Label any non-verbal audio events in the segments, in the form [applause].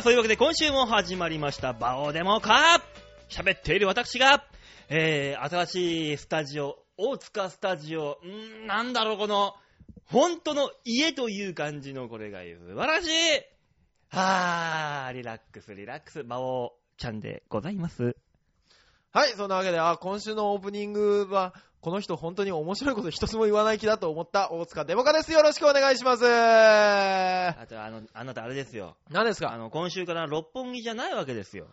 あ、そういうわけで今週も始まりました、バオデモか喋っている私が、えー、新しいスタジオ、大塚スタジオ、んーなんだろう、この、本当の家という感じのこれが素晴らしい。はー、リラックス、リラックス、バオちゃんでございます。はい、そんなわけで、あ、今週のオープニングは、この人本当に面白いこと一つも言わない気だと思った大塚デモカです。よろしくお願いします。あと、あの、あなたあれですよ。何ですか？あの、今週から六本木じゃないわけですよ。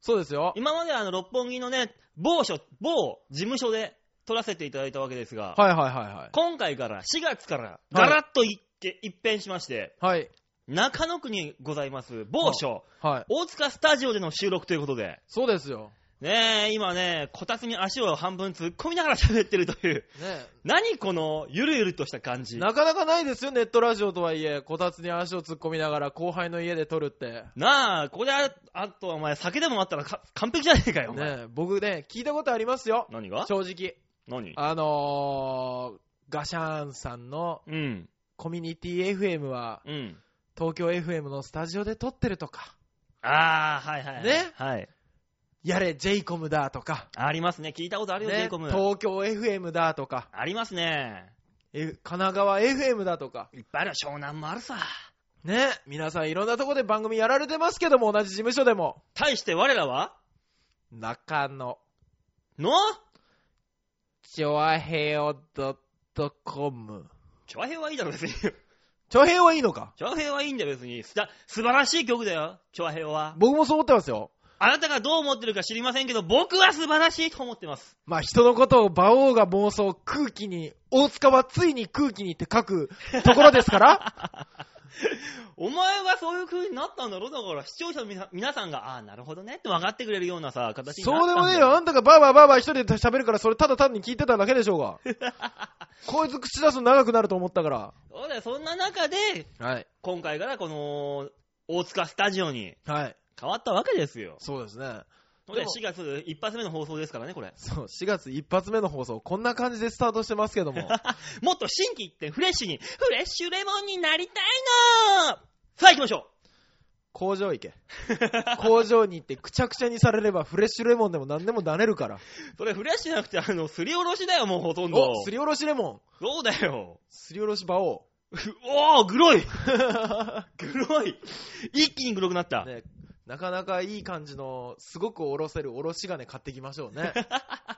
そうですよ。今まではあの、六本木のね、某所、某事務所で撮らせていただいたわけですが、はいはいはいはい。今回から、4月から、ガラッといって、一変しまして、はい。中野区にございます某所、はい。大塚スタジオでの収録ということで、そうですよ。ねえ、今ね、こたつに足を半分突っ込みながら喋ってるという、ね何このゆるゆるとした感じ。なかなかないですよ、ネットラジオとはいえ、こたつに足を突っ込みながら後輩の家で撮るって。なあ、ここであ、あとお前酒でもあったらか完璧じゃねえかよ、お前。ね僕ね、聞いたことありますよ。何が？正直。何？あのー、ガシャーンさんのうん、コミュニティ FM は、うん。東京 FM のスタジオで撮ってるとか、ああ、はいはいはい。ねはい。やれ、j イコムだとか、ありますね。聞いたことあるよ、ね j コム。東京 FM だとか、ありますね。え神奈川 FM だとか、いっぱいあるよ、湘南もあるさ。ね、皆さんいろんなとこで番組やられてますけども、同じ事務所でも、対して我らは？中野、の？チョアヘオ .com。チョアヘイはいいだろ、別に。チョアヘオはいいのか？チョアヘイはいいんだよ、別に。すた素晴らしい曲だよ、チョアヘイは。僕もそう思ってますよ。あなたがどう思ってるか知りませんけど、僕は素晴らしいと思ってます。まあ人のことを馬王が妄想、空気に、大塚はついに空気にって書くところですから、[laughs] お前がそういう風になったんだろだから視聴者の皆皆さんが、ああ、なるほどねって分かってくれるようなさ、形になったそんだうでもねえよ。あんたがバーバーバーバー一人で喋るから、それただ単に聞いてただけでしょうが。[laughs] こいつ口出すの長くなると思ったから。そうだよ、そんな中で、はい。今回からこの、大塚スタジオにはい。変わったわけですよ。そうですね。ででも4月一発目の放送ですからね、これ。そう、4月一発目の放送、こんな感じでスタートしてますけども。[laughs] もっと新規一点フレッシュに、フレッシュレモンになりたいのさあ行きましょ工場行け。[laughs] 工場に行ってくちゃくちゃにされればフレッシュレモンでも何でもなれるから。う。それフレッシュじゃなくて、あの、すりおろしだよ、もうほとんど。お、すりおろしレモン。そうだよ。すりおろし馬王。[laughs] おー、グロいグロい一気にグロくなった。ね、なかなかいい感じの、すごくおろせるおろし金買ってきましょうね。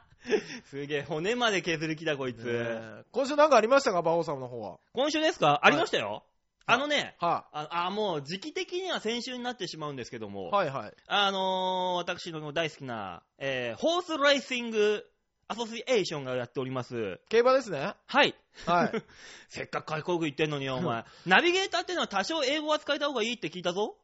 [laughs] すげえ、骨まで削る気だ、こいつ。ね今週なんかありましたか、馬王さんの方は？今週ですか？ありましたよ。あのね、はあ、あもう時期的には先週になってしまうんですけども、い。はいはい。あのー、私の大好きな、えー、ホースレーシングアソシエーションがやっております。競馬ですね。はい。はい。[laughs] せっかく外国語言ってんのによ、お前。ナビゲーターってのは多少英語は使えた方がいいって聞いたぞ。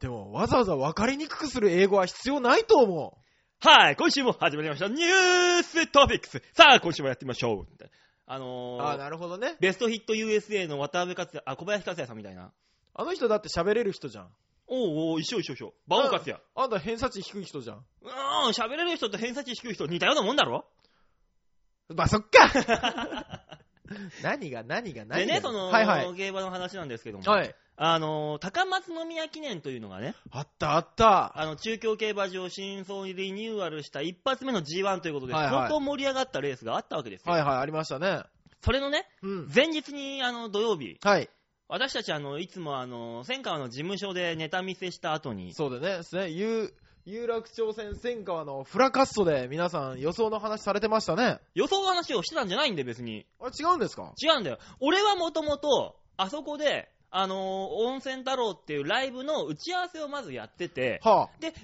でも、わざわざ分かりにくくする英語は必要ないと思はい、今週も始まりました。ニューストピックス。さあ、今週もやってみましょう。あのう。あなるほどね。ベストヒット USA の渡辺克也、あ、小林克也さんみたいな。あの人だって喋れる人じゃん。おうおう、一緒一緒一緒。馬王克也。あんた偏差値低い人じゃん。うーん、喋れる人と偏差値低い人似たようなもんだろまあ、そっか [laughs] [laughs] 何が何が何が？でね、その、はいはい。競馬の話なんですけども、はい。あのー、高松宮記念というのがね、あったあった。あの、中京競馬場新装にリニューアルした一発目の G1 ということで、はいはい相当盛り上がったレースがあったわけですよ。はいはい、ありましたね。それのね、うん。前日に、あの、土曜日、はい。私たち、あの、いつも、あの、千川の事務所でネタ見せした後に、そうでね、ですね、有、有楽町線千川のフラカッソで皆さん予想の話されてましたね。予想の話をしてたんじゃないんで、別に。あれ違うんですか？違うんだよ。俺はもともと、あそこで、あのー温泉太郎っていうライブの打ち合わせをまずやってて、はで、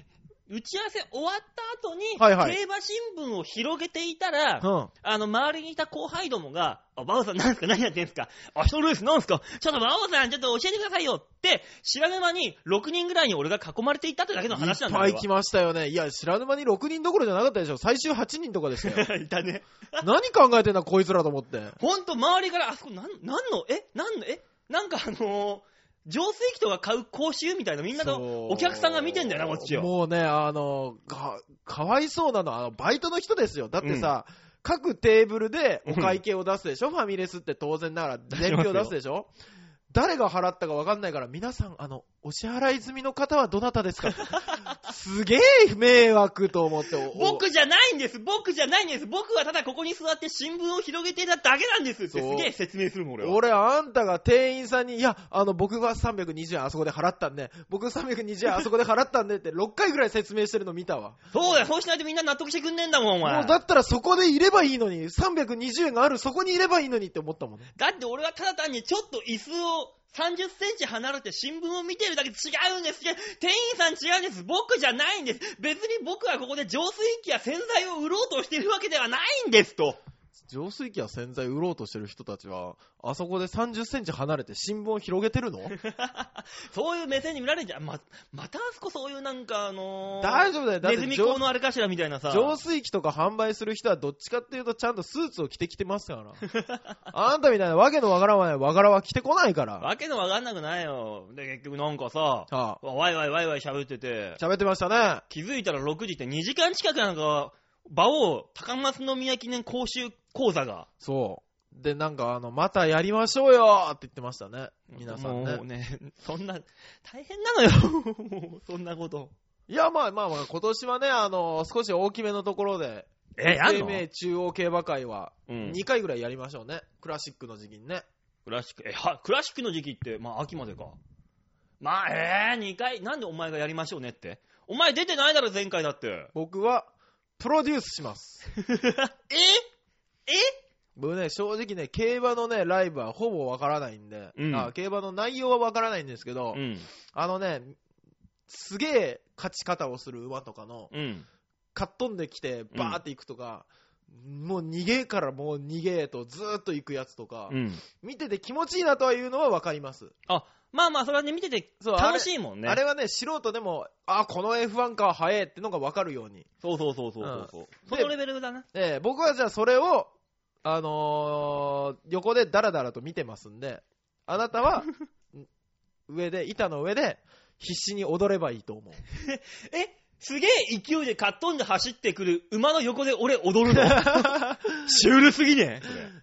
打ち合わせ終わった後に、はいはい競馬新聞を広げていたら、あ。うん。あの、周りにいた後輩どもが、あ、バオさんなんすか？何やってんすか？あ、人のレースなんすか？ちょっとバオさんちょっと教えてくださいよって、知らぬ間に6人ぐらいに俺が囲まれていたってだけの話なんだよ。いっぱい来ましたよね。いや、知らぬ間に6人どころじゃなかったでしょ。最終8人とかでしたよ。[laughs] いたね。何考えてんだ、こいつらと思って。ほんと、周りから、あそこ、なん、なんの、え？なんの、え？なんかあのー浄水器とか買う講習みたいなみんなのお客さんが見てんだよな、こっちを。もうね、あの、か、かわいそうなのは、あの、バイトの人ですよ。だってさ、各テーブルでお会計を出すでしょ、ファミレスって当然ながら、[laughs] 伝票出すでしょ？誰が払ったか分かんないから、皆さん、あの、お支払い済みの方はどなたですか？[laughs] すげえ迷惑と思って。お僕じゃないんです僕じゃないんです僕はただここに座って新聞を広げてただけなんですってすげえ説明するもん俺は。俺、あんたが店員さんに、いや、あの、僕が320円あそこで払ったんで、僕320円あそこで払ったんでって6回ぐらい説明してるの見たわ。そうだよ、そうしないとみんな納得してくんねえんだもん、お前。もうだったらそこでいればいいのに、320円があるそこにいればいいのにって思ったもんね。だって俺はただ単にちょっと椅子を30センチ離れて新聞を見てるだけ違うんです。店員さん違うんです。僕じゃないんです。別に僕はここで浄水器や洗剤を売ろうとしてるわけではないんですと。浄水器や洗剤売ろうとしてる人たちは、あそこで30センチ離れて新聞を広げてるの？[laughs] そういう目線に見られるんじゃん。ま、またあそこそういうなんかあのー、大丈夫だよ。だってネズミ講のあれかしらみたいなさ。浄水器とか販売する人はどっちかっていうとちゃんとスーツを着てきてますから。[laughs] あんたみたいなわけのわからないわからは着てこないから。わけのわかんなくないよ。で、結局なんかさ、はあ、ワイワイワイワイ喋ってて、喋ってましたね。気づいたら6時って2時間近くなんか、馬王高松宮記念講習講座が。そう。で、なんかあの、またやりましょうよって言ってましたね。皆さんねもう。ね、[laughs] そんな、大変なのよ。[laughs] もうそんなこと。いや、まあまあまあ、今年はね、あの、少し大きめのところで、え、やんの？SMA 中央競馬会は、うん。2回ぐらいやりましょうね。クラシックの時期にね。クラシック、え、は、クラシックの時期って、まあ秋までか。まあ、えー、2回、なんでお前がやりましょうねって。お前出てないだろ、前回だって。僕は、プロデュースします。え [laughs] え？僕ね、正直ね、競馬のね、ライブはほぼわからないんで、うんあ競馬の内容はわからないんですけど、うん。あのね、すげえ勝ち方をする馬とかの、うん。かっ飛んできて、バーって行くとか、もう逃げからもう逃げとずーっと行くやつとか、うん。見てて気持ちいいなとはいうのはわかります。まあまあ、それはね、見ててそう楽しいもんね。あれはね、素人でも、あ、この F1 カー速いってのがわかるように。そうそうそうそうそうそう。そでのレベルだな。ええ僕はじゃあそれを、あのー横でダラダラと見てますんで、あなたは、ん [laughs] 上で、板の上で、必死に踊ればいいと思う。[laughs] えすげえ勢いでかっ飛んで走ってくる馬の横で俺踊るの [laughs] シュールすぎね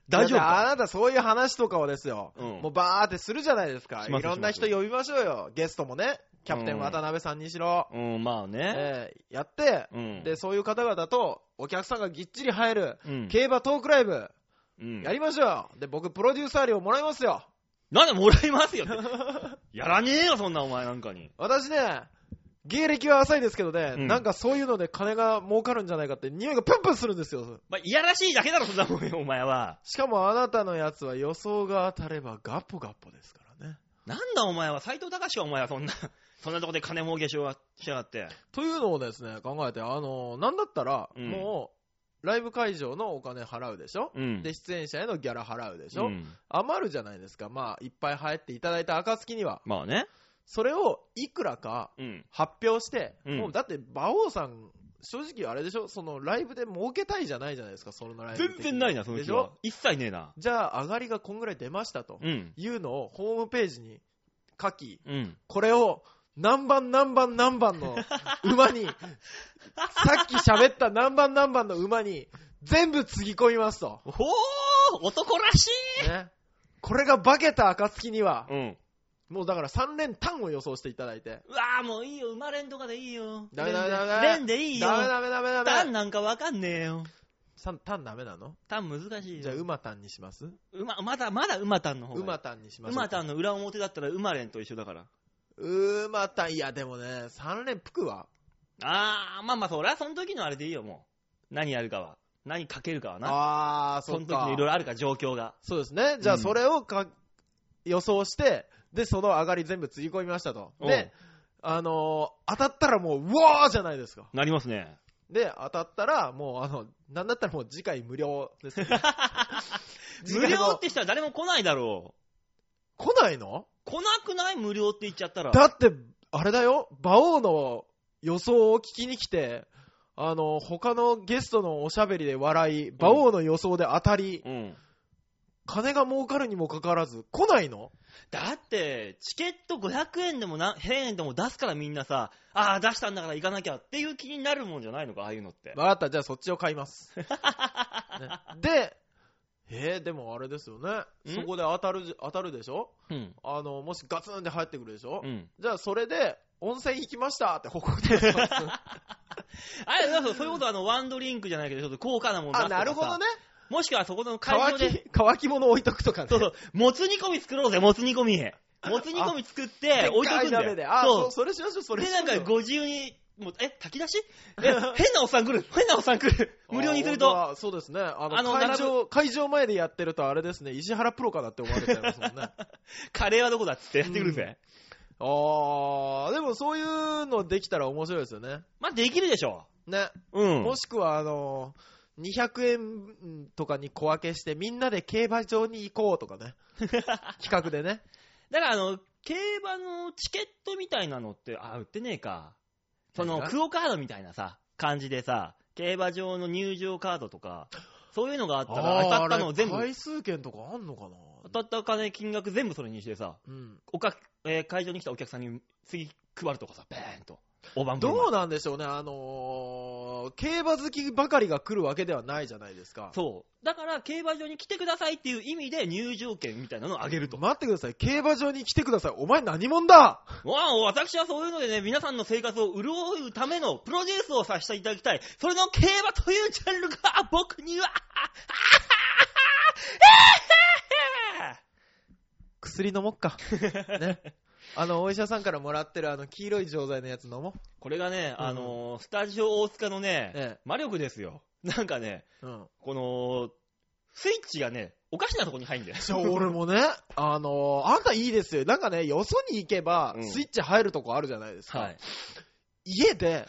大丈夫か？あなたそういう話とかをですよ、うんもうバーってするじゃないですか。いろんな人呼びましょうよ。ゲストもね、キャプテン渡辺さんにしろ、うん、まあね。ええやって、うん。で、そういう方々とお客さんがぎっちり入る、うん。競馬トークライブ、うんやりましょうよ。で、僕プロデューサー料もらいますよ。なんでもらいますよ。やらねえよ、そんなお前なんかに。[laughs] 私ね、芸歴は浅いですけどね、うんなんかそういうので金が儲かるんじゃないかって匂いがプンプンするんですよ。まあ、いやらしいだけだろ、そんなもんよ、お前は。しかもあなたのやつは予想が当たればガッポガッポですからね。なんだお前は、斎藤隆か、お前は、そんな、[laughs] そんなとこで金儲けしようがしやがって。というのをですね、考えて、あの、なんだったら、うんもう、ライブ会場のお金払うでしょ、うん。で、出演者へのギャラ払うでしょ、うん余るじゃないですか。まあ、いっぱい入っていただいた暁には。まあね。それをいくらかうん。発表して、うんもうだって、馬王さん、正直あれでしょ？そのライブで儲けたいじゃないじゃないですか、そのライブ的に。全然ないな、そのでしょ？気は。一切ねえな。じゃあ、上がりがこんぐらい出ましたとうん。いうのをホームページに書き、うん。これを何番何番何番の [laughs] 馬に、さっき喋った何番何番の馬に全部つぎ込みますと。ほー男らしね。これが化けた暁には、いうん。もうだから3連単を予想していただいて。うわーもういいよ、生まれんとかでいいよ。ダメダメダメレンでいいよ。ダメダメダメダメ。なんかわかんねえよ。さ単ダメなの？タン難しいよ。じゃあ馬単にします？馬、まだ、まだ馬タンの方が。馬単にしましょうか。馬タンの裏表だったら馬連と一緒だから。馬単、いやでもね、3連服は？あー、まあまあ、そりゃその時のあれでいいよ、もう。何やるかは。何かけるかはな。あー、その時そっかのいろいろあるから、状況が。そうですね。じゃあうんそれをか、予想して、で、その上がり全部つぎ込みましたと。で、あのー当たったらもう、うわーじゃないですか。なりますね。で、当たったら、もう、あの、なんだったらもう次回無料ですよ、[laughs] 次無料ってしたら誰も来ないだろ来ないの？う。来なくない？無料って言っちゃったら。だって、あれだよ、馬王の予想を聞きに来て、あの、他のゲストのおしゃべりで笑い、馬王の予想で当たり、うん。金が儲かるにもかかわらず、来ないの？だって、チケット500円でもな、1000円でも出すからみんなさ、ああ、出したんだから行かなきゃっていう気になるもんじゃないのか、ああいうのって。わかった、じゃあそっちを買います。[laughs] ねで、えー、でもあれですよね。ん？そこで当たるじ、当たるでしょ？うん。あの、もしガツンって入ってくるでしょ、うん。じゃあそれで、温泉行きましたって報告で。[laughs] あれ、そうそういうことあの、ワンドリンクじゃないけど、ちょっと高価なものあ、なるほどね。もしくはそこの会乾場で、き、乾き物置いとくとかね。そうそう、もつ煮込み作ろうぜ、もつ煮込み。もつ煮込み作って、置いとくんだよ。であ、そそうう、それしましょう、それで、しましょう。なんかご自由に、もうえ、炊き出し？[laughs] え、変なおっさん来る変なおっさん来る無料にすると。あ本当だそうですね。あの、あの会場、会場前でやってるとあれですね、石原プロかなって思われちゃいますもんね。[laughs] カレーはどこだっつってやってくるぜ。あー、でもそういうのできたら面白いですよね。まあ、できるでしょね。う。うん。もしくは、あの、200円とかに小分けして、みんなで競馬場に行こうとかね。[laughs] 企画でね。だから、あの、競馬のチケットみたいなのって、あ、売ってねえか。その、クオカードみたいなさ、感じでさ、競馬場の入場カードとか、そういうのがあったら、当たったのを全部、回数券とかあんのかな？当たった金、金額全部それにしてさ、うん。おか、えー会場に来たお客さんに次配るとかさ、ベーンと。大盤振る舞いどうなんでしょうね、あのー、競馬好きばかりが来るわけではないじゃないですか。そう。だから、競馬場に来てくださいっていう意味で入場券みたいなのをあげると。待ってください、競馬場に来てください。お前何者だ？わあ、私はそういうのでね、皆さんの生活を潤うためのプロデュースをさせていただきたい。それの競馬というジャンルが僕には、薬飲もっか。ね。[laughs] あの、お医者さんからもらってるあの、黄色い錠剤のやつ飲もこれがね、うんあのースタジオ大塚のね、ええ魔力ですよ。[laughs] なんかね、う。うん。この、スイッチがね、おかしなとこに入るんだよ。[laughs] そう、俺もね、あのー、あんたいいですよ。なんかね、よそに行けばう、んスイッチ入るとこあるじゃないですか。はい。家で、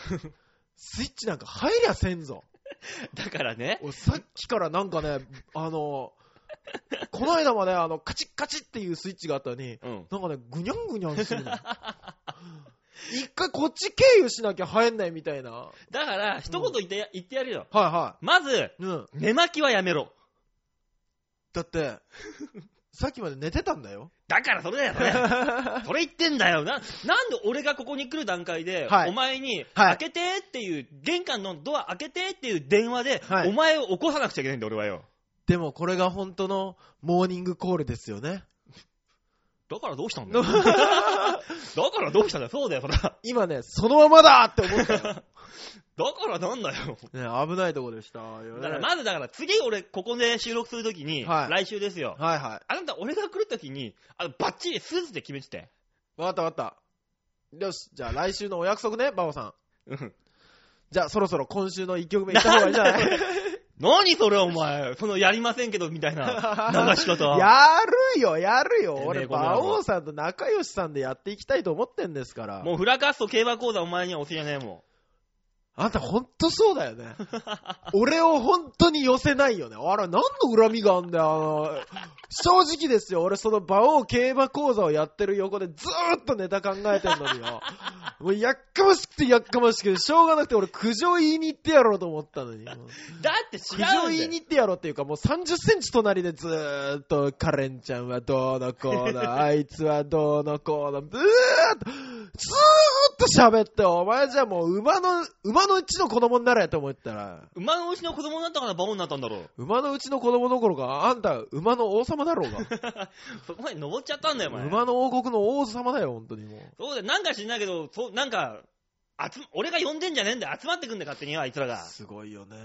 スイッチなんか入りゃせんぞ。[laughs] だからね、俺さっきからなんかね、あのー、[laughs] この間まであの、カチッカチッっていうスイッチがあったのに、うん。なんかね、ぐにゃんぐにゃんするの。[laughs] 一回こっち経由しなきゃ入んないみたいな。はいだから、一言言ってや,、言ってやるよ。はまず、い。うん。寝巻きはやめろ。だって、[laughs] さっきまで寝てたんだよ。だからそれだよ、それ。それ言ってんだよな。なんで俺がここに来る段階で、はいお前に、はい開けてっていう、玄関のドア開けてっていう電話で、はいお前を起こさなくちゃいけないんだ、俺はよ。でもこれが本当のモーニングコールですよね。だからどうしたんだよ。[laughs] だからどうしたんだよ、そうだよ、それは。今ね、そのままだって思ったよ。だからなんだよ。ね、危ないとこでしたよね。だからまずだから次俺ここで収録するときに、はい来週ですよ。はいはい。あなた俺が来るときに、あのバッチリスーツで決めてて。わかったわかった。よし、じゃあ来週のお約束ね、バオさん。うんじゃあそろそろ今週の1曲目いった方がいいんじゃない？[laughs] 何それお前、そのやりませんけどみたいな [laughs] 流し方。やるよ、やるよ。俺、馬王さんと仲良しさんでやっていきたいと思ってんですから。もうフラカスト競馬講座お前には教えねえもあんたほんとそうだよね。[laughs] 俺を本当に寄せないよね。あら、何の恨みがあんだよ。あの、正直ですよ。俺その馬王競馬講座をやってる横でずーっとネタ考えてんのによ。[laughs] もうやっかましくてやっかましくて、しょうがなくて俺苦情言いに行ってやろうと思ったのに。[laughs] だって違苦うんだよ。情言いに行ってやろうっていうか、もう30センチ隣でずーっと、カレンちゃんはどうのこうの、あいつはどうのこうの、ずーっと、ずーっと喋って、お前じゃもう馬の、馬のうちの子供になれと思ったら、馬のうちの子供になったから馬王になったんだろう。馬のうちの子供どころか、あんた、馬の王様だろうが。[laughs] そこまで登っちゃったんだよ、お前。馬の王国の王様だよ、本当にもう。そうだよ、なんか知んないけど、そう、なんか、集ま、俺が呼んでんじゃねえんだよ。集まってくんだよ、勝手にあいつらが。すごいよね。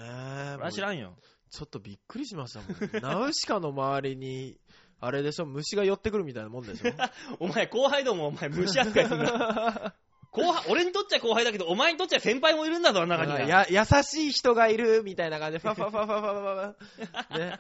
そりゃ知らんよ。ちょっとびっくりしましたもん。ナウシカの周りに、あれでしょ、虫が寄ってくるみたいなもんでしょ。[laughs] お前、後輩どもお前、虫扱いすんだ。[laughs] 後輩、俺にとっちゃ後輩だけど、お前にとっちゃ先輩もいるんだぞ、あん中には。や、優しい人がいるみたいな感じで、ファファファファファファファ、ね。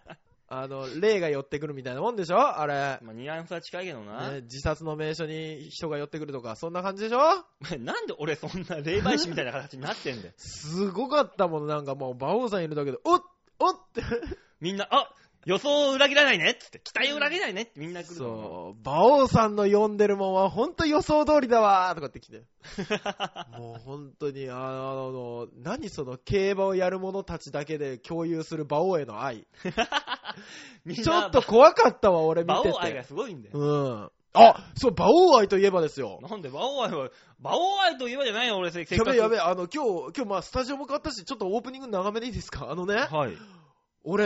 あの、霊が寄ってくるみたいなもんでしょ？あれ。まあ、ニュアンスは近いけどな。ね、自殺の名所に人が寄ってくるとか、そんな感じでしょ？[laughs] なんで俺そんな霊媒師みたいな形になってんだよ。すごかったもん、なんかもう、馬王さんいるだけで、おっおっって。みんな、あ予想を裏切らないねっつって、期待を裏切らないねってみんな来るの。そう、馬王さんの読んでるもんは、ほんと予想通りだわーとかって来て。[laughs] もう本当に、あの、何その競馬をやる者たちだけで共有する馬王への愛。[laughs] ちょっと怖かったわ、俺見て馬王愛がて。すごいんだよ。うん。あ、そう、馬王愛といえばですよ。なんで馬王愛は、馬王愛といえばじゃないよ、俺せせっかく。やべえやべえ、あの、今日、今日まあスタジオも変わったし、ちょっとオープニング長めでいいですか？あのね、はい。俺、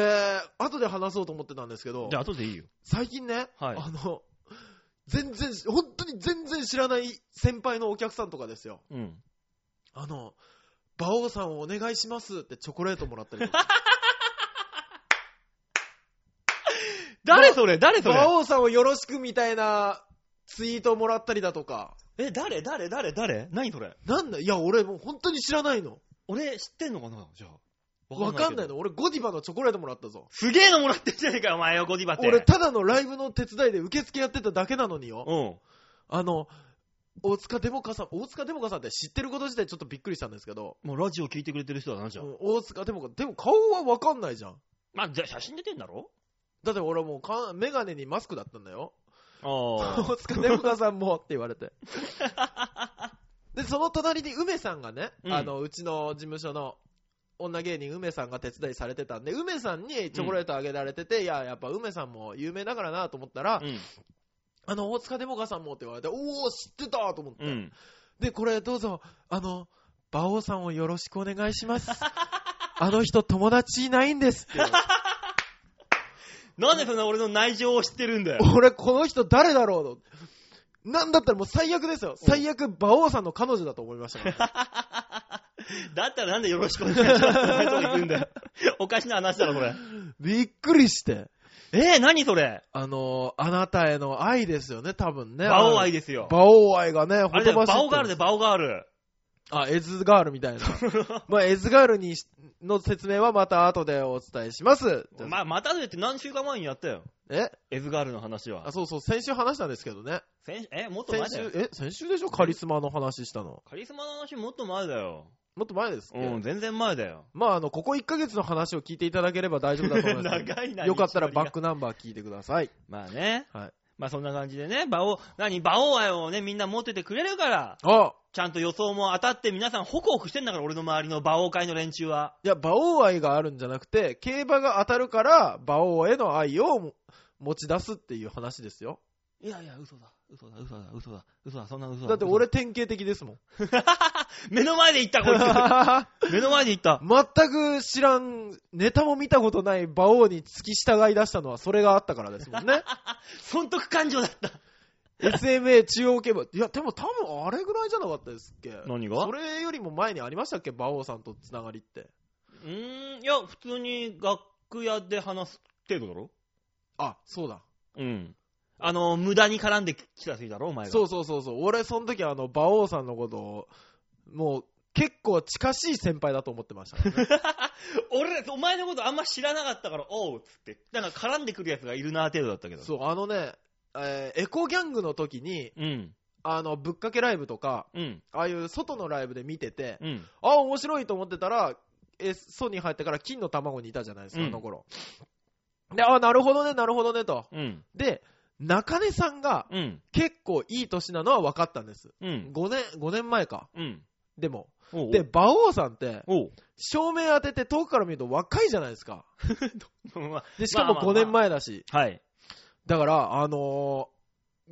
後で話そうと思ってたんですけどじゃ、あ、後でいいよ。最近ね、はいあの、全然、本当に全然知らない先輩のお客さんとかですよ。うん。あの、馬王さんをお願いしますってチョコレートもらったりとか。[laughs] 誰それ？誰それ馬王さんをよろしくみたいなツイートもらったりだとか。え、誰？誰？誰？誰？何それ？なんだいや、俺もう本当に知らないの。俺知ってんのかな？じゃあ。わかんないの？俺ゴディバのチョコレートもらったぞ。すげえのもらってんじゃねえかよ、お前よ、ゴディバって。俺ただのライブの手伝いで受付やってただけなのによ。うん。あの、大塚デモカさん、大塚デモカさんって知ってること自体ちょっとびっくりしたんですけど、もうラジオ聞いてくれてる人だな、じゃあ。うん大塚デモカ、でも顔はわかんないじゃん。まあ、じゃあ写真出てんだろ？だって俺もうかメガネにマスクだったんだよ。あ [laughs] 大塚デモカさんもって言われて。[laughs] で、その隣に梅さんがね、うんあの、うちの事務所の女芸人梅さんが手伝いされてたんで、梅さんにチョコレートあげられてて、いや、やっぱ梅さんも有名だからなと思ったら、うん。あの、大塚デモカさんもって言われて、おー、知ってたと思って。うん。で、これどうぞ、あの、馬王さんをよろしくお願いします。[laughs] あの人友達いないんですって。[laughs] なんでそんな俺の内情を知ってるんだよ。俺、この人誰だろうと。なんだったらもう最悪ですよ。最悪、馬王さんの彼女だと思いましたね、[laughs] [laughs] だったらなんでよろしくお願いしますってそう言うんだよ。[laughs] おかしな話だろ、これ。びっくりして。えー、何それ？あの、あなたへの愛ですよね、多分ね。バオ愛ですよ。馬王愛がね、あれだとばしってバオガールでバオガール。あ、エズガールみたいな。[laughs] まあ、エズガールにしの説明はまた後でお伝えします。まあ、またでって何週間前にやったよ。え？エズガールの話はあ、。そうそう、先週話したんですけどね。先え、もっと前先週、だよ。え、先週でしょ？カリスマの話したの。カリスマの話もっと前だよ。もっと前ですっけ、うん、全然前だよ。まあ、あの、ここ1ヶ月の話を聞いていただければ大丈夫だと思います。[laughs] 長いな。よかったらバック。クナンバー聞いてください。まあね。はい。まあそんな感じでね、馬王、何、馬王愛をね、みんな持っててくれるから、あちゃんと予想も当たって皆さんホクホクしてんだから、俺の周りの馬王会の連中は。いや、馬王愛があるんじゃなくて、競馬が当たるから、馬王への愛をも持ち出すっていう話ですよ。いやいや、嘘だ、嘘だ、嘘だ、嘘だ、嘘だ、そんな嘘だ。だって俺典型的ですもん。[laughs] 目の前で言った、こいつ。[laughs] 目の前で言った。全く知らん、ネタも見たことない馬王に付き従い出したのはそれがあったからですもんね。[laughs] 損得感情だった。SMA 中央競馬。いや、でも多分あれぐらいじゃなかったですっけ？何が？それよりも前にありましたっけ？馬王さんとつながりって。うーん、いや、普通に楽屋で話す程度だろ？あ、そうだ。うん。あの、無駄に絡んできたせいだろ、お前が。そうそうそうそう。俺、その時あの、馬王さんのことを、もう、結構近しい先輩だと思ってましたからね、[laughs] 俺、お前のことあんま知らなかったから、おうっつって。なんか絡んでくるやつがいるな、程度だったけど。そう、あのね、えーエコギャングの時に、うん。あの、ぶっかけライブとか、うん。ああいう外のライブで見てて、うん。あ、面白いと思ってたら、え、ソに入ってから金の卵にいたじゃないですか、うんあの頃。で、あ、なるほどね、なるほどね、と。うん。で、中根さんがうん。結構いい年なのは分かったんです。うん。5年、5年前か。うん。でも。おうで、馬王さんって。照明当てて遠くから見ると若いじゃないですか。[laughs] まで、しかもまあまあまあ5年前だし。あはい。だから、あのー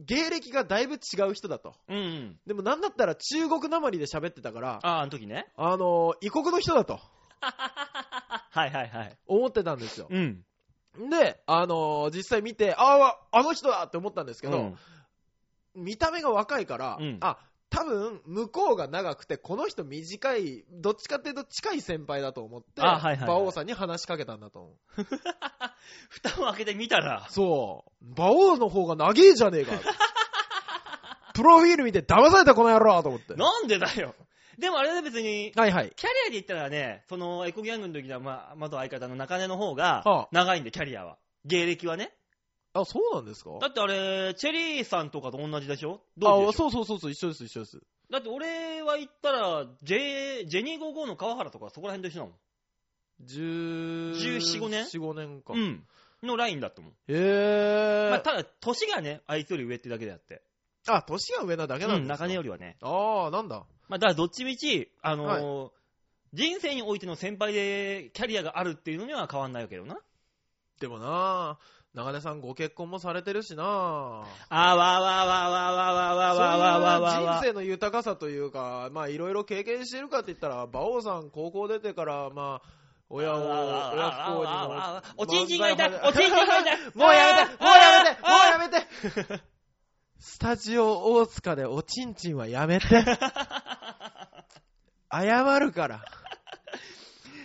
芸歴がだいぶ違う人だと。うんうん。でもなんだったら中国なまりで喋ってたから、ああ、あの時ね。あのー異国の人だと [laughs] はいはいはい。思ってたんですよ。うん。で、あのー実際見て、ああ、あの人だって思ったんですけど、うん見た目が若いから、うんあ、多分、向こうが長くて、この人短い、どっちかっていうと近い先輩だと思って、あはいはいはい馬王さんに話しかけたんだと思う。[laughs] 蓋を開けてみたら、そう。馬王の方が長えじゃねえか。[laughs] プロフィール見て騙されたこの野郎と思って。なんでだよ。でもあれで別に、はいはい。キャリアで言ったらね、そのエコギャングの時の、まあ、元相方の中根の方がはあ、長いんで、キャリアは。芸歴はね。あ、そうなんですか？だってあれ、チェリーさんとかと同じでしょ？同期あ、そうそうそうそう、一緒です、一緒です。だって俺は言ったら、ジェジェニー55の川原とかそこら辺と一緒だもん。14、14 5年 ?4、5年か。うん。のラインだったもん。へえ。まあ、ただ、年がね、あいつより上ってだけであって。あ、年が上なだけなんうん、ですか、中根よりはね。ああ、なんだ？まあ、だからどっちみち、あのー人生においての先輩でキャリアがあるっていうのには変わんないわけよな。でもな長根さんご結婚もされてるしな。あーわーわーわーわーわーわーわーわーわーわーわーわ人生の豊かさというか、まあいろいろ経験してるかって言ったら、馬王さん高校出てから、まあ、親を、親不孝にも。おちんちんが痛いおちんちんが痛いもうやめてもうやめてもうやめて [laughs] スタジオ大塚でおちんちんはやめて。[laughs] 謝るから。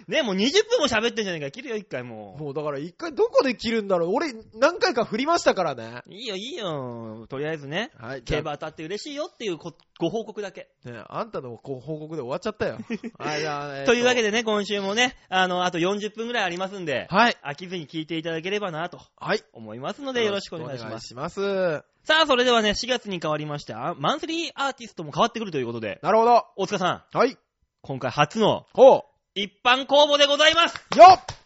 ね、もう20分も喋ってんじゃねえか。切るよ、一回ももうだから一回どこで切るんだろう俺何回か振りましたからね。う。いいよ、いいよ。とりあえずね、はい。競馬当たって嬉しいよっていうこご報告だけ。ね、あんたのこう報告で終わっちゃったよ。[laughs] はい、じゃあ、えーとというわけでね、今週もね、あの、あと40分ぐらいありますんで、はい。飽きずに聞いていただければなとはい。思いますので、よろしくお願いします。お願いします。さあ、それではね、4月に変わりまして、あマンスリーアーティストも変わってくるということで、なるほど。大塚さん、はい。今回初のほ一般公募でございますう。よっ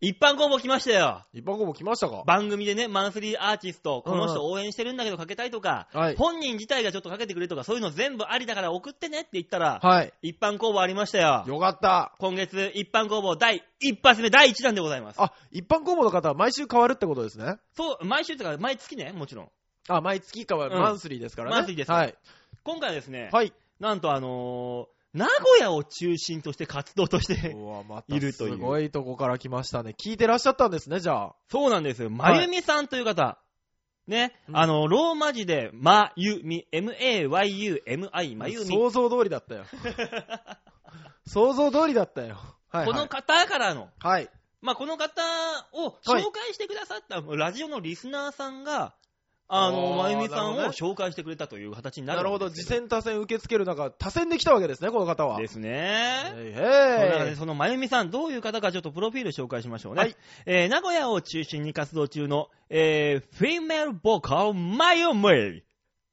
一般公募来ましたよ。一般公募来ましたか？番組でね、マンスリーアーティスト、この人応援してるんだけどかけたいとか、はい。本人自体がちょっとかけてくれとか、そういうの全部ありだから送ってねって言ったら、はい。一般公募ありましたよ。よかった。今月一般公募第一発目第一弾でございます。あ、一般公募の方は毎週変わるってことですね？そう、毎週とか毎月ね、もちろん。あ、毎月変わる。うんマンスリーですからね。マンスリーですはい。今回はですね、はい。なんとあのー、名古屋を中心として活動として、いるというすごいとこから来ましたね。聞いてらっしゃったんですね、じゃあ。そうなんですよ。まゆみさんという方。ね、うんあの、ローマ字で、まゆみ、m-a-y-u-m-i、まゆみ。想像通りだったよ。[laughs] 想像通りだったよ。はい、この方からの、はい。まあ、この方を紹介してくださった、ラジオのリスナーさんが、あの、まゆみさんを紹介してくれたという形にななるほど。次戦多戦受け付ける中、多戦で来たわけですね、この方は。ですね。へいその中へい。でそのまゆみさん、どういう方かちょっとプロフィール紹介しましょうね。はいえー名古屋を中心に活動中の、えーフィメールボーカル、まゆみ。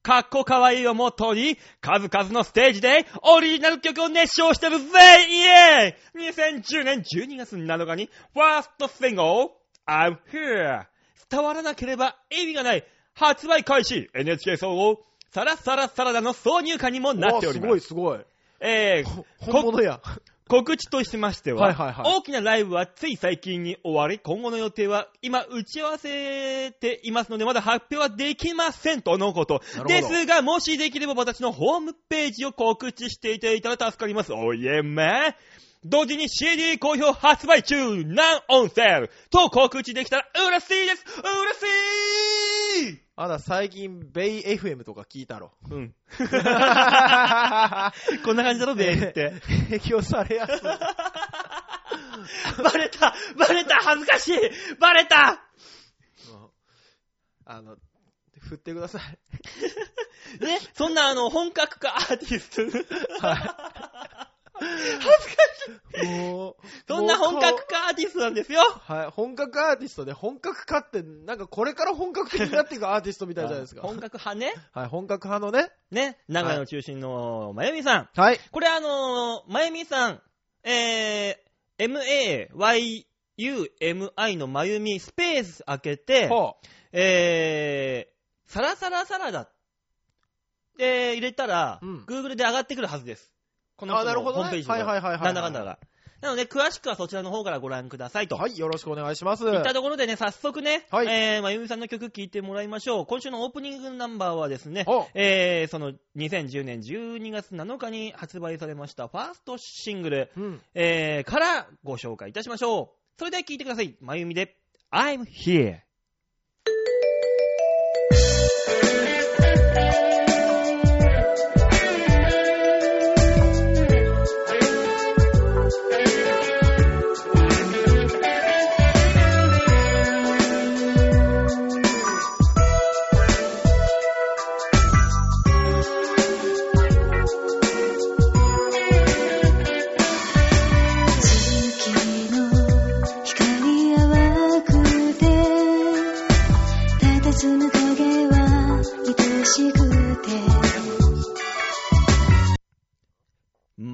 かっこかわいいをモットーに、数々のステージでオリジナル曲を熱唱してるぜイエーイ !2010 年12月7日に、ファーストシングル、I'm Here 伝わらなければ意味がない発売開始 !NHK 総合、サラサラサラダの挿入歌にもなっております。おすごい、すごい。えーほ本物や。告知としましては、はいはいはい大きなライブはつい最近に終わり、今後の予定は今打ち合わせていますので、まだ発表はできませんとのこと。なるほどですが、もしできれば私のホームページを告知していただいたら助かります。おいえめ同時に CD 好評発売中ナンオンセールと告知できたら嬉しいです嬉しいあだ、最近、ベイ FM とか聞いたろ。うん。[laughs] こんな感じだろ、ベーって。影響されやすい。[laughs] バレたバレた恥ずかしいバレたあの、振ってください。[laughs] ね、そんなあの、本格化アーティスト。恥ずかしいもう、そんな本格化アーティストなんですよはい、本格アーティストで、本格化って、なんかこれから本格的になっていくアーティストみたいじゃないですか。本格派ね。はい、本格派のね。ね、名古屋の中心のまゆみさん。はい。これあのー、まゆみさん、えー、m-a-y-u-m-i のまゆみスペース開けて、ほえー、サラサラサラダで入れたら、うん Google で上がってくるはずです。このあ人のなるほどねホームページのはいはいはいはいはいなんだかんだが。なので、詳しくはそちらの方からご覧くださいと。う。はい、よろしくお願いします。いったところでね、早速ね、はいえー、まゆみさんの曲聴いてもらいましょう。今週のオープニングナンバーはですね、ほえー、その2010年12月7日に発売されましたファーストシングル、う。うん。えー、からご紹介いたしましょう。それでは聴いてください。まゆみで、I'm here.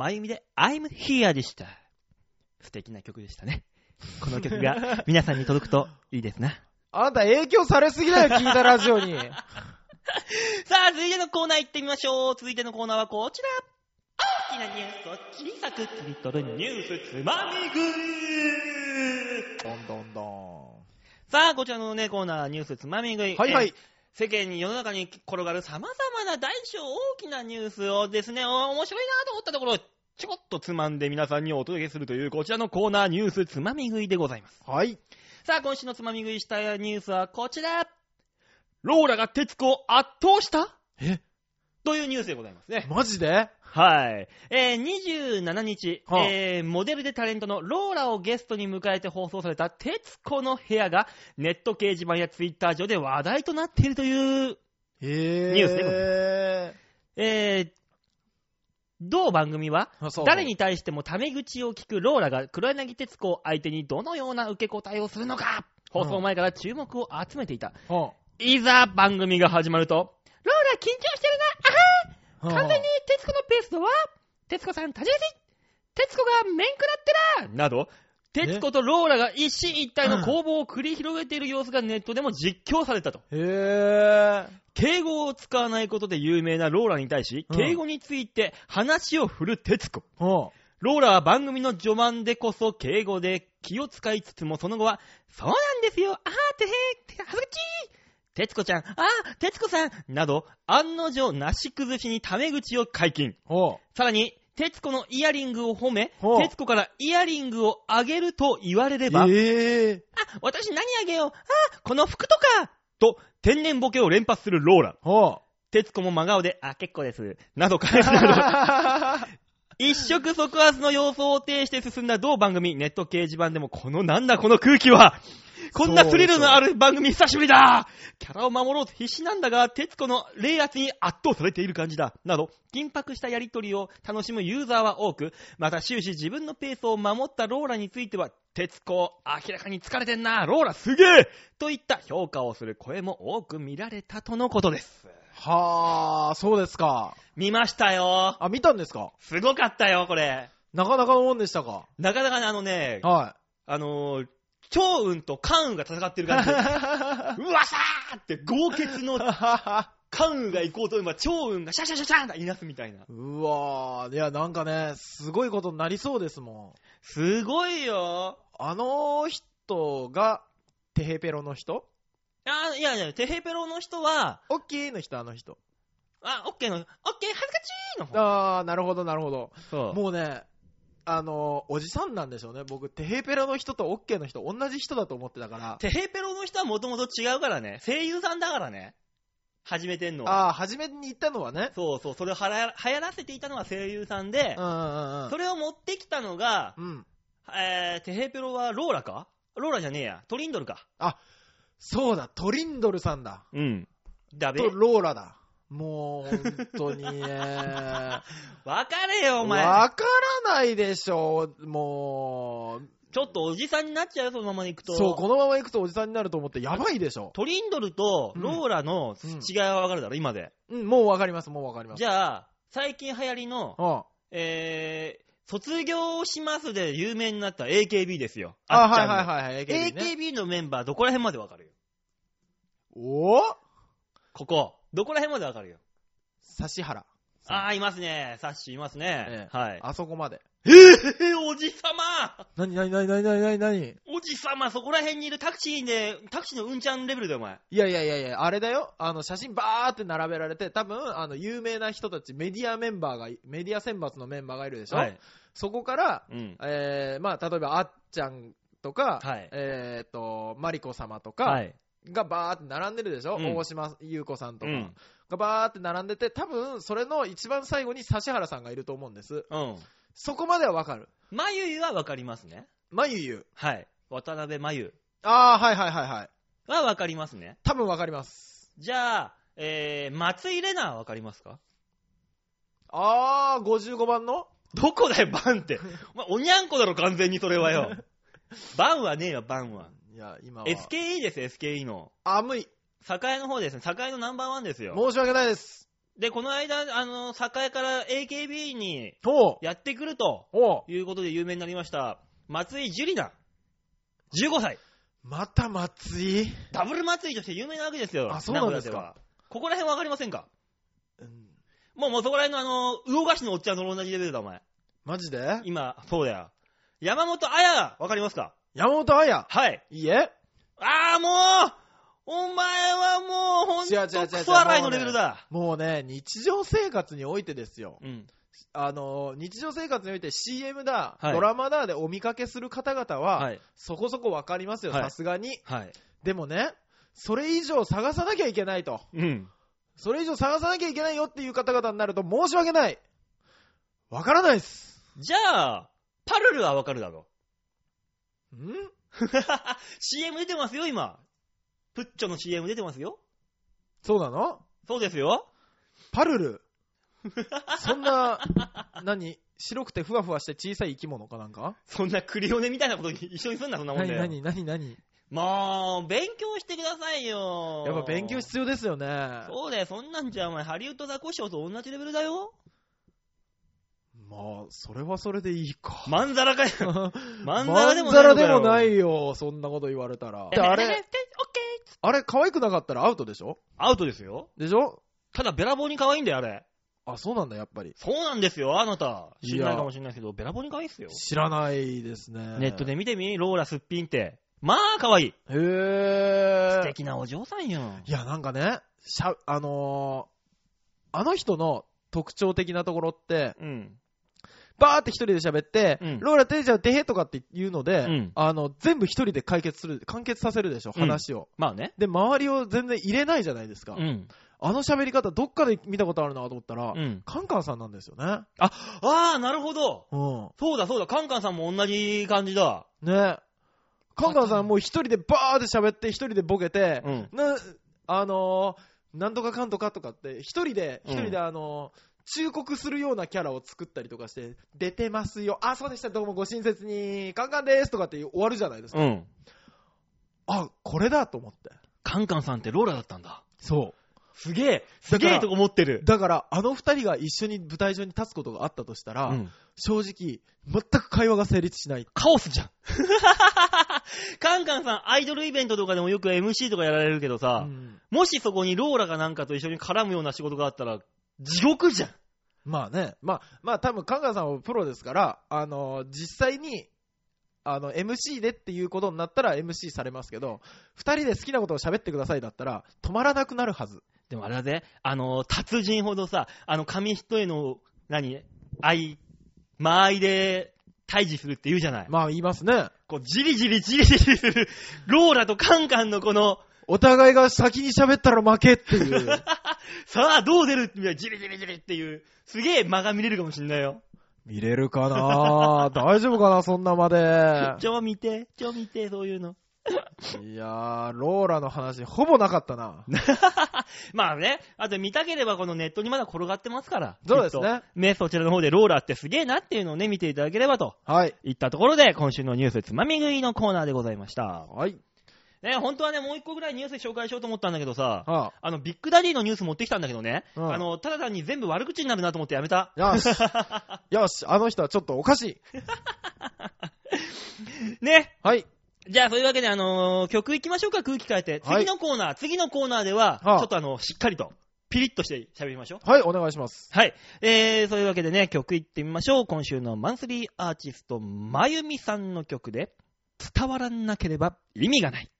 まゆみで I'm here でした。素敵な曲でしたね。この曲が [laughs] 皆さんに届くといいですな。あなた影響されすぎだよ、聞いたラジオに。[laughs] さあ、続いてのコーナー行ってみましょう。続いてのコーナーはこちら。大きなニュースを小さく切り取るニュースつまみ食い。どんどんどん。さあ、こちらのね、コーナー、ニュースつまみ食い。はいはいえー。世間に世の中に転がる様々な大小大きなニュースをですね、お面白いなと思ったところをちょこっとつまんで皆さんにお届けするというこちらのコーナーニュースつまみ食いでございます。はい。さあ、今週のつまみ食いしたニュースはこちら。ローラが鉄子を圧倒した？え、というニュースでございますね。マジで？はい。えー、27日、はあ。えー、モデルでタレントのローラをゲストに迎えて放送された徹子の部屋がネット掲示板やツイッター上で話題となっているという、えー。ニュースでございえー、同番組は、誰に対してもタメ口を聞くローラが黒柳徹子を相手にどのような受け答えをするのか、放送前から注目を集めていた。はいざ番組が始まると、ローラ緊張してるな、あはあ完全に徹子のペースだわ徹子さん立ちやすい徹子が面食らってらなど、徹子とローラが一進一退の攻防を繰り広げている様子がネットでも実況されたと。へー。敬語を使わないことで有名なローラに対し、うん敬語について話を振る徹子。はローラは番組の序盤でこそ敬語で気を使いつつも、その後は、そうなんですよ、あーてへー、てはずかちー徹子ちゃん、あー、徹子さん、など、案の定なし崩しにタメ口を解禁。ほさらに、徹子のイヤリングを褒め徹子からイヤリングをあげると言われれう。ば、えー。あ、私何あげようあ、この服とかと、天然ボケを連発するローラ。は徹子も真顔で、あ、結構です。など返すなど、あ。[laughs] 一触即発の様相を呈して進んだ同番組、ネット掲示板でも、このなんだこの空気は [laughs] こんなスリルのある番組久しぶりだキャラを守ろうと必死なんだが、徹子の冷圧に圧倒されている感じだ。など、緊迫したやりとりを楽しむユーザーは多く、また終始自分のペースを守ったローラについては、徹子、明らかに疲れてんな、ローラすげえといった評価をする声も多く見られたとのことです。はあ、そうですか。見ましたよ。あ、見たんですか？すごかったよ、これ。なかなかのもんでしたか？なかなかね、あのね、はあのー、超雲と関羽が戦ってる感じで、[laughs] うわさーって豪傑の [laughs] 関羽が行こうと今、超雲がシャシャシャシャーっていなすみたいな。うわー、いや、なんかね、すごいことになりそうですもん。すごいよ。あの人が、テヘペロの人？あいやいや、テヘペロの人は、オッケーの人、あの人。あ、オッケーの、オッケー、恥ずかしいの方。あー、なるほど、なるほど。そう。もうね、あのおじさんなんでしょうね。僕、テヘペロの人とオッケーの人、同じ人だと思ってたから。テヘペロの人はもともと違うからね。声優さんだからね。始めてんのは。あー、初めに言ったのはね。そうそう、それをはや流行らせていたのは声優さんでう、んうんうんそれを持ってきたのが、うん。うん。えー、テヘペロはローラか？ローラじゃねえや。トリンドルか。そうだ、トリンドルさんだ。うん。だべと、。ローラだ。もう、本当にね。[laughs] わかれよ、お前。わからないでしょう、もう。ちょっとおじさんになっちゃうよ、そのまま行くと。そう、このまま行くとおじさんになると思ってやばいでしょ。トリンドルとローラの違いはわかるだろ、今で。うん、もうわかります、もうわかります。じゃあ、最近流行りの、あえー、卒業しますで有名になった AKB ですよ。あ、っちゃんのはいはいはいはい、AKB ね。AKB のメンバー、どこら辺までわかるよ。おおここ。どこら辺までわかるよ？指原。あー、いますね。サッシーいますね。ええはい。あそこまで。えー、おじさまなになになになになになになにおじさま、そこら辺にいるタクシーで、タクシーのうんちゃんレベルだよ、お前。いやいやいやいや、あれだよ。あの、写真バーって並べられて、多分、あの、有名な人たち、メディアメンバーがい、メディア選抜のメンバーがいるでしょ？はい。そこから、うん。えー、まあ、例えば、あっちゃんとか、はいえーと、マリコ様とか、はい。がバーって並んでるでしょ、うん大島優子さんとか、うんがバーって並んでて、多分それの一番最後に指原さんがいると思うんです。うん。そこまではわかる。まゆゆはわかりますね。まゆゆ。はい。渡辺まゆああ、はいはいはいはい。はわかりますね。多分わかります。じゃあ、えー、松井玲奈はわかりますか？ああ、55番の？どこだよ、バンって。お前、おにゃんこだろ、完全にそれはよ。[laughs] バンはねえよ、バンは。いや、今は。SKE です、SKE の。あ、無理。栄の方ですね。栄のナンバーワンですよ。申し訳ないです。で、この間、あの、栄から AKB にほう。やってくるとほう。いうことで有名になりました。松井樹里奈。15歳。また松井？ダブル松井として有名なわけですよ。あそうなんですか名古屋はここら辺わかりませんか？うんもう、もうそこら辺のあの、魚菓子のおっちゃんと同じレベルだ、お前。マジで？今、そうだよ。山本彩わかりますか？山本彩はい。いいえああ、もうお前はもう、ほんと、クソ洗いのレベルだ。もうね、日常生活においてですよ。うん。あの、日常生活において CM だ、はいドラマだでお見かけする方々は、はい。そこそこわかりますよ、はいさすがに。はい。でもね、それ以上探さなきゃいけないと。うん。それ以上探さなきゃいけないよっていう方々になると申し訳ない。わからないっす。じゃあ、パルルはわかるだろ。ん？[laughs] CM 出てますよ、今。プッチョの CM 出てますよ。そうなの？そうですよ。パルル。そんな、何？白くてふわふわして小さい生き物かなんか？そんなクリオネみたいなこと一緒にすんな、そんなもんだよ。何何何何？もう、勉強してくださいよ。やっぱ勉強必要ですよね。そうだよ、そんなんじゃお前、ハリウッドザコシショウと同じレベルだよ。まあ、それはそれでいいか。まんざらかよ。[laughs] まんざまらでもんざらでもいないよ、そんなこと言われたら。あれ、あれ可愛くなかったらアウトでしょ？アウトですよ。でしょ？ただ、べらぼうに可愛いんだよ、あれ。あ、そうなんだ、やっぱり。そうなんですよ、あなた。知らないかもしれないけど、べらぼうに可愛いっすよ。知らないですね。ネットで見てみ、ローラすっぴんって。まあ、可愛い。へー。素敵なお嬢さんよ。いや、なんかね、しゃ、あのーあの人の特徴的なところって、うん。バーって一人で喋って、うんローラ照れちゃうてへとかって言うので、うんあの、全部一人で解決する、完結させるでしょ、うん話を。まあね。で、周りを全然入れないじゃないですか。うん。あの喋り方、どっかで見たことあるなと思ったら、うん。カンカンさんなんですよね。ああ、なるほど。うそうだそうだ、カンカンさんも同じ感じだ。ん。ね。カンカンさんもう一人でバーって喋って、一人でボケて、うん。な、あのーなんとかかんとかとかって、一人で、うん一人であのー忠告するようなキャラを作ったりとかして、出てますよ。あ、そうでした。どうもご親切に。カンカンですとかって終わるじゃないですか。うん。あ、これだと思って。カンカンさんってローラだったんだ。そすげえ、すげえとこ持ってるう。。だから、あの二人が一緒に舞台上に立つことがあったとしたら、うん。正直、全く会話が成立しない。カオスじゃん。[laughs] カンカンさん、アイドルイベントとかでもよく MC とかやられるけどさ、うんもしそこにローラかなんかと一緒に絡むような仕事があったら、地獄じゃん。まあね、まあ、まあ多分、カンカンさんはプロですから、あのー実際に、あの、MC でっていうことになったら MC されますけど、二人で好きなことを喋ってくださいだったら、止まらなくなるはず。でもあれだぜ、あの、達人ほどさ、あの、紙一重の、何？愛、間合いで退治するって言うじゃない。まあ言いますね。こう、じりじりじりじりする、ローラとカンカンのこの、お互いが先に喋ったら負けっていう。[laughs] さあ、どう出るいう、じりじりじりっていう、すげえ間が見れるかもしんないよ。見れるかな？大丈夫かなそんなまで。超見て、超見て、そういうの。いやー、ローラの話、ほぼなかったな。[laughs] まあね、あと見たければこのネットにまだ転がってますから。そうですね。ね、そちらの方でローラってすげえなっていうのをね、見ていただければとはい。いったところで、今週のニュースつまみ食いのコーナーでございました。はい。ね、本当はね、もう一個ぐらいニュース紹介しようと思ったんだけどさ、はあの、ビッグダディのニュース持ってきたんだけどね、うんあの、ただ単に全部悪口になるなと思ってやめた。あ、よし。[laughs] よし、あの人はちょっとおかしい。[laughs] ね。はい。じゃあ、そういうわけで、あのー曲行きましょうか、空気変えて。はい次のコーナー、次のコーナーでは、はあちょっとあの、しっかりと、ピリッとして喋りましょう。はい、お願いします。はい。えー、そういうわけでね、曲行ってみましょう。今週のマンスリーアーティスト、まゆみさんの曲で、伝わらなければ意味がない。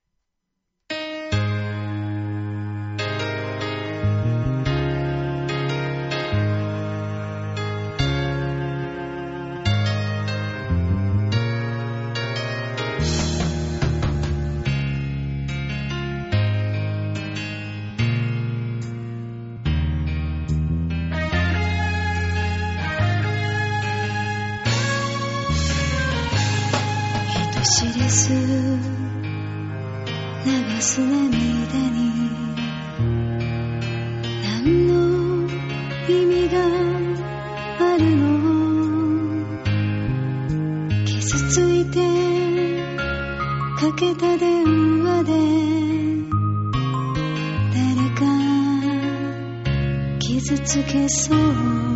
知れず流す涙に何の意味があるの？傷ついてかけた電話で。誰か傷つけそう。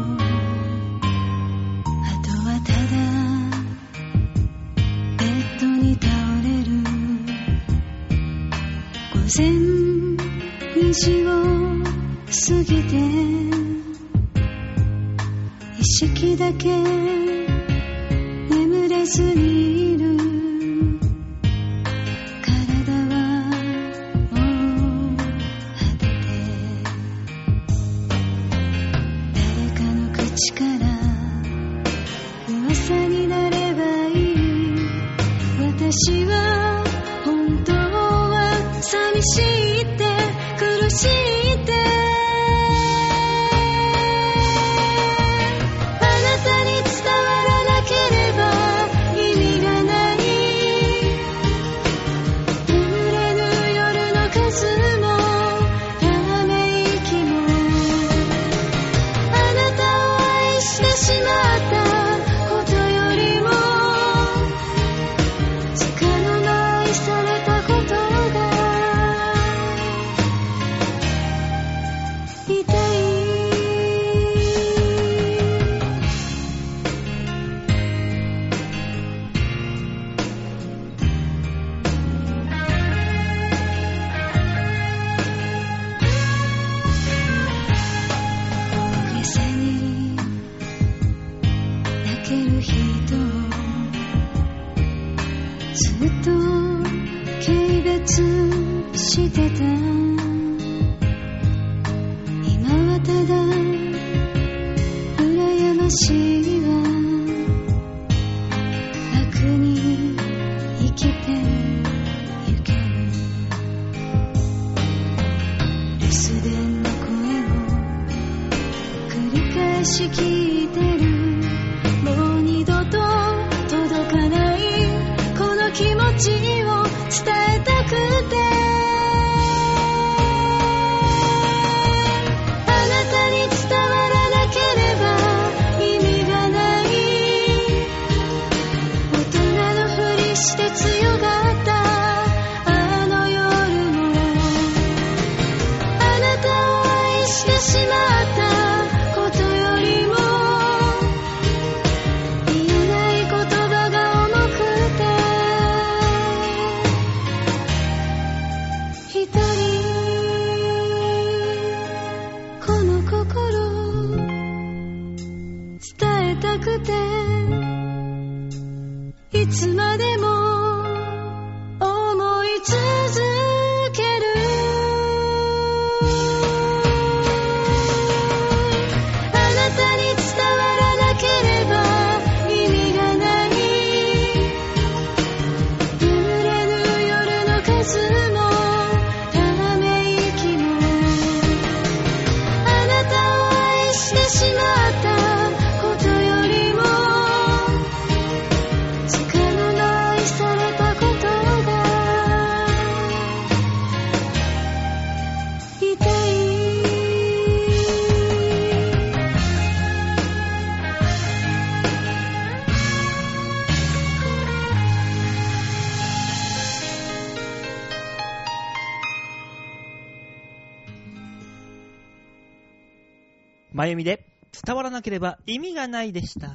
まゆみで伝わらなければ意味がないでした。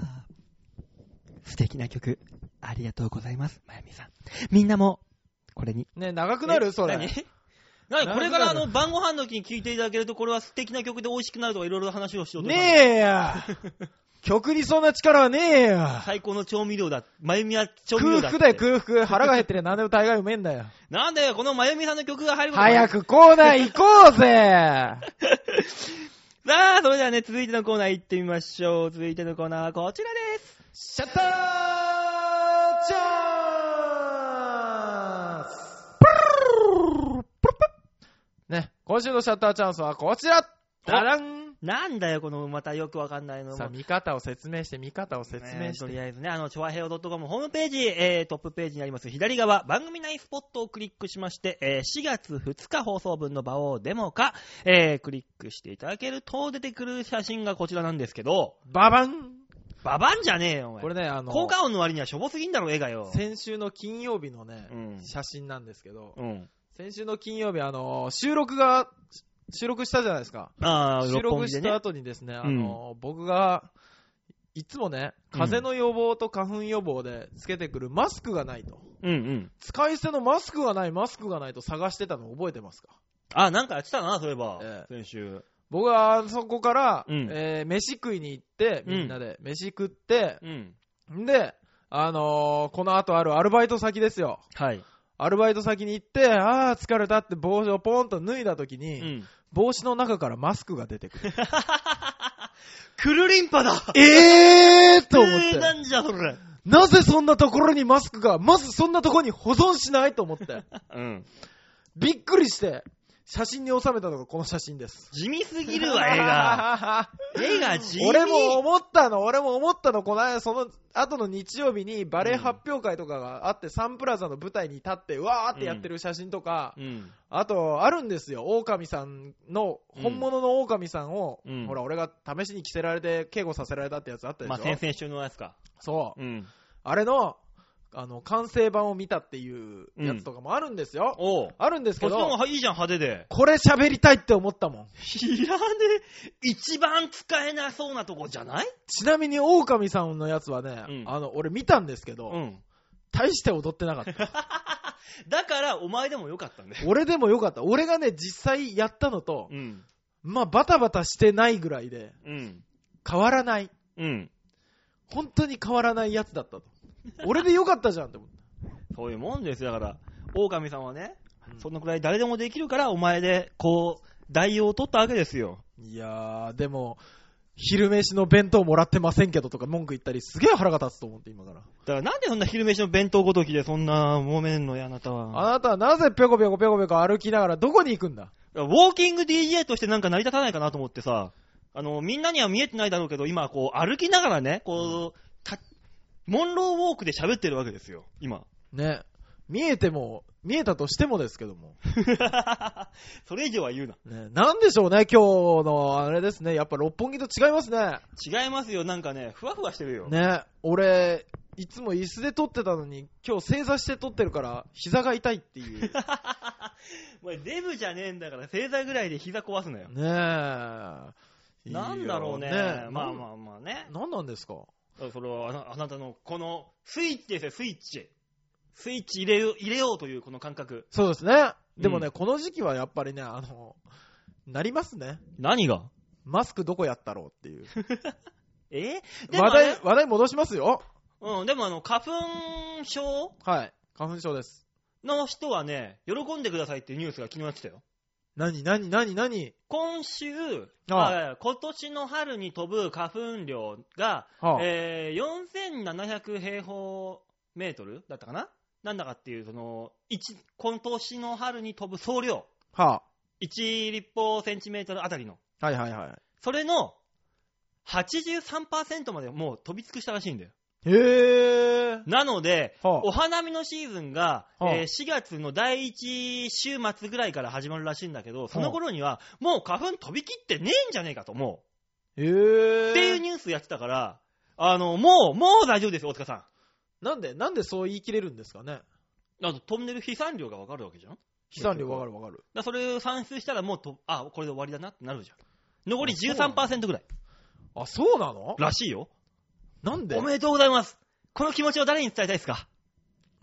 素敵な曲、ありがとうございます、まゆみさん。みんなも、これに。ね長くなるそれ。何？[laughs] 何これからあの晩ご飯の時に聴いていただけると、これは素敵な曲で美味しくなるとかいろいろ話をしようとねえや。曲にそんな力はねえよ。最高の調味料だ。まゆみは調味料だ。空腹だよ、空腹。腹が減ってりゃ何でも大概うめえんだよ。[laughs] なんだよ、このまゆみさんの曲が入ること早くコーナー行こうぜ [laughs] さあ、それではね、続いてのコーナー行ってみましょう。続いてのコーナーはこちらです。シャッターチャンスね、今週のシャッターチャンスはこちらダダンなんだよ、このまたよくわかんないの。さあ、見方を説明して、見方を説明ねして。とりあえずね、あの、ちょわへお .com ホームページ、えー、トップページにあります左側、番組内スポットをクリックしまして、えー、4月2日放送分の場をデモか、えー、クリックしていただけると出てくる写真がこちらなんですけど、ババンババンじゃねえよ、お前。これね、あの、効果音の割にはしょぼすぎんだろ、絵がよ。先週の金曜日のね、うん写真なんですけど、うん。先週の金曜日、あの、収録が、収録したじゃないですか。ああ、収録した。後にですね、あの、僕が、いつもね、風邪の予防と花粉予防でつけてくるマスクがないと。うんうん。使い捨てのマスクがない、マスクがないと探してたの覚えてますか？あ、なんかやってたな、そういえば。え先週。僕はそこから、うんえー飯食いに行って、みんなで、飯食って、うん。んで、あのーこの後あるアルバイト先ですよ。はい。アルバイト先に行って、あー疲れたって帽子をポンと脱いだ時に、うん。帽子の中からマスクが出てくる。クルリンパだえーと思っえー、なて。んじゃそれ。なぜそんなところにマスクが、まずそんなところに保存しないと思って。[laughs] うん。びっくりして、写真に収めたのがこの写真です。地味すぎるわ、絵が。[laughs] 絵が地味。俺も思ったの、俺も思ったの、この間、その後の日曜日にバレエ発表会とかがあって、サンプラザの舞台に立って、うわーってやってる写真とか、うん。あと、あるんですよ、狼さんの、うん本物の狼さんを、うんほら、俺が試しに着せられて、警護させられたってやつあったでしょ、まあ、先々週のやつか。そう。うん。あれの、あの、完成版を見たっていうやつとかもあるんですよ。おう。あるんですけこっちのど、方がいいじゃん、派手で。これ喋りたいって思ったもん。いらねえ。一番使えなそうなとこじゃない？ちなみに、狼さんのやつはね、うんあの、俺見たんですけど、うん。大して踊ってなかった。[laughs] だから、お前でもよかったんだよ。俺でもよかった。俺がね、実際やったのと、うん。まあ、バタバタしてないぐらいで、うん。変わらない。うん。本当に変わらないやつだったと。[laughs] 俺でよかったじゃんって思った。そういうもんですよ。だから、狼さんはね、うんそのくらい誰でもできるから、お前で、こう、代用を取ったわけですよ。いやー、でも、昼飯の弁当もらってませんけどとか文句言ったり、すげえ腹が立つと思って、今から。だからなんでそんな昼飯の弁当ごときでそんな揉めんのや、あなたは。あなたはなぜぴょこぴょこぴょこぴょこ歩きながらどこに行くんだウォーキング DJ としてなんか成り立たないかなと思ってさ、あの、みんなには見えてないだろうけど、今、こう、歩きながらね、こう、たモンローウォークで喋ってるわけですよ、今。ね。見えても、見えたとしてもですけども。[laughs] それ以上は言うな。ね、なんでしょうね、今日のあれですね。やっぱ六本木と違いますね。違いますよ、なんかね、ふわふわしてるよ。ね、俺、いつも椅子で撮ってたのに、今日正座して撮ってるから、膝が痛いっていう。[laughs] お前デブじゃねえんだから、正座ぐらいで膝壊すなよ。ねえ。なんだろうね。いいよまあまあまあね。なんなんですか？それはあなあなたの、この、スイッチですよ、スイッチ。スイッチ入れよう、入れようというこの感覚。そうですね。でもね、うんこの時期はやっぱりね、あの、なりますね。何が？マスクどこやったろうっていう。[laughs] え？でも話題、話題戻しますよ。うん、でもあの、花粉症？はい。花粉症です。の人はね、喜んでくださいっていうニュースが昨日やってたよ。何、何、何、何？今週、ああ。あ今年の春に飛ぶ花粉量が、はあ。えー4700平方メートルだったかな？なんだかっていう、その、一今年の春に飛ぶ総量、は1立方センチメートルあたりの、あ、はいはいはそれの83%までもう飛び尽くしたらしいんだよ。い。へー。なので、はあお花見のシーズンが、はあえー4月の第1週末ぐらいから始まるらしいんだけど、その頃には、もう花粉飛び切ってねえんじゃねえかと、もへう。ー。っていうニュースやってたから、あの、もう、もう大丈夫ですよ、大塚さん。なんで、なんでそう言い切れるんですかね？あと、飛んでる飛散量がわかるわけじゃん？だか飛散量わかるわかる。らそれを算出したらもうと、あ、これで終わりだなってなるじゃん。残り13%ぐらい。あ、そうなの？らしいよ。なんで？おめでとうございます。この気持ちを誰に伝えたいですか？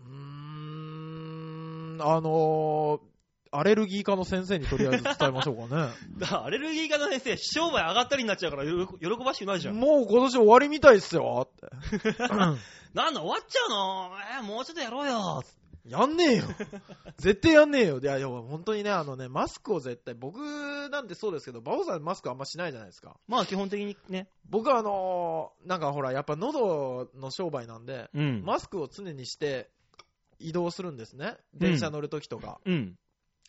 うーん、あのー、アレルギー科の先生にとりあえず伝えましょうかね。[laughs] だからアレルギー科の先生、商売上がったりになっちゃうから喜喜ばしくないじゃん。もう今年終わりみたいっすよって。[laughs] なんだ、終わっちゃうの？えーもうちょっとやろうよ。やんねえよ。[laughs] 絶対やんねえよ。いや、いや、本当にね、あのね、マスクを絶対、僕なんてそうですけど、バオさんマスクあんましないじゃないですか。まあ基本的にね。僕はあのーなんかほら、やっぱ喉の商売なんで、うん。マスクを常にして移動するんですね。電車乗るときとか。うん。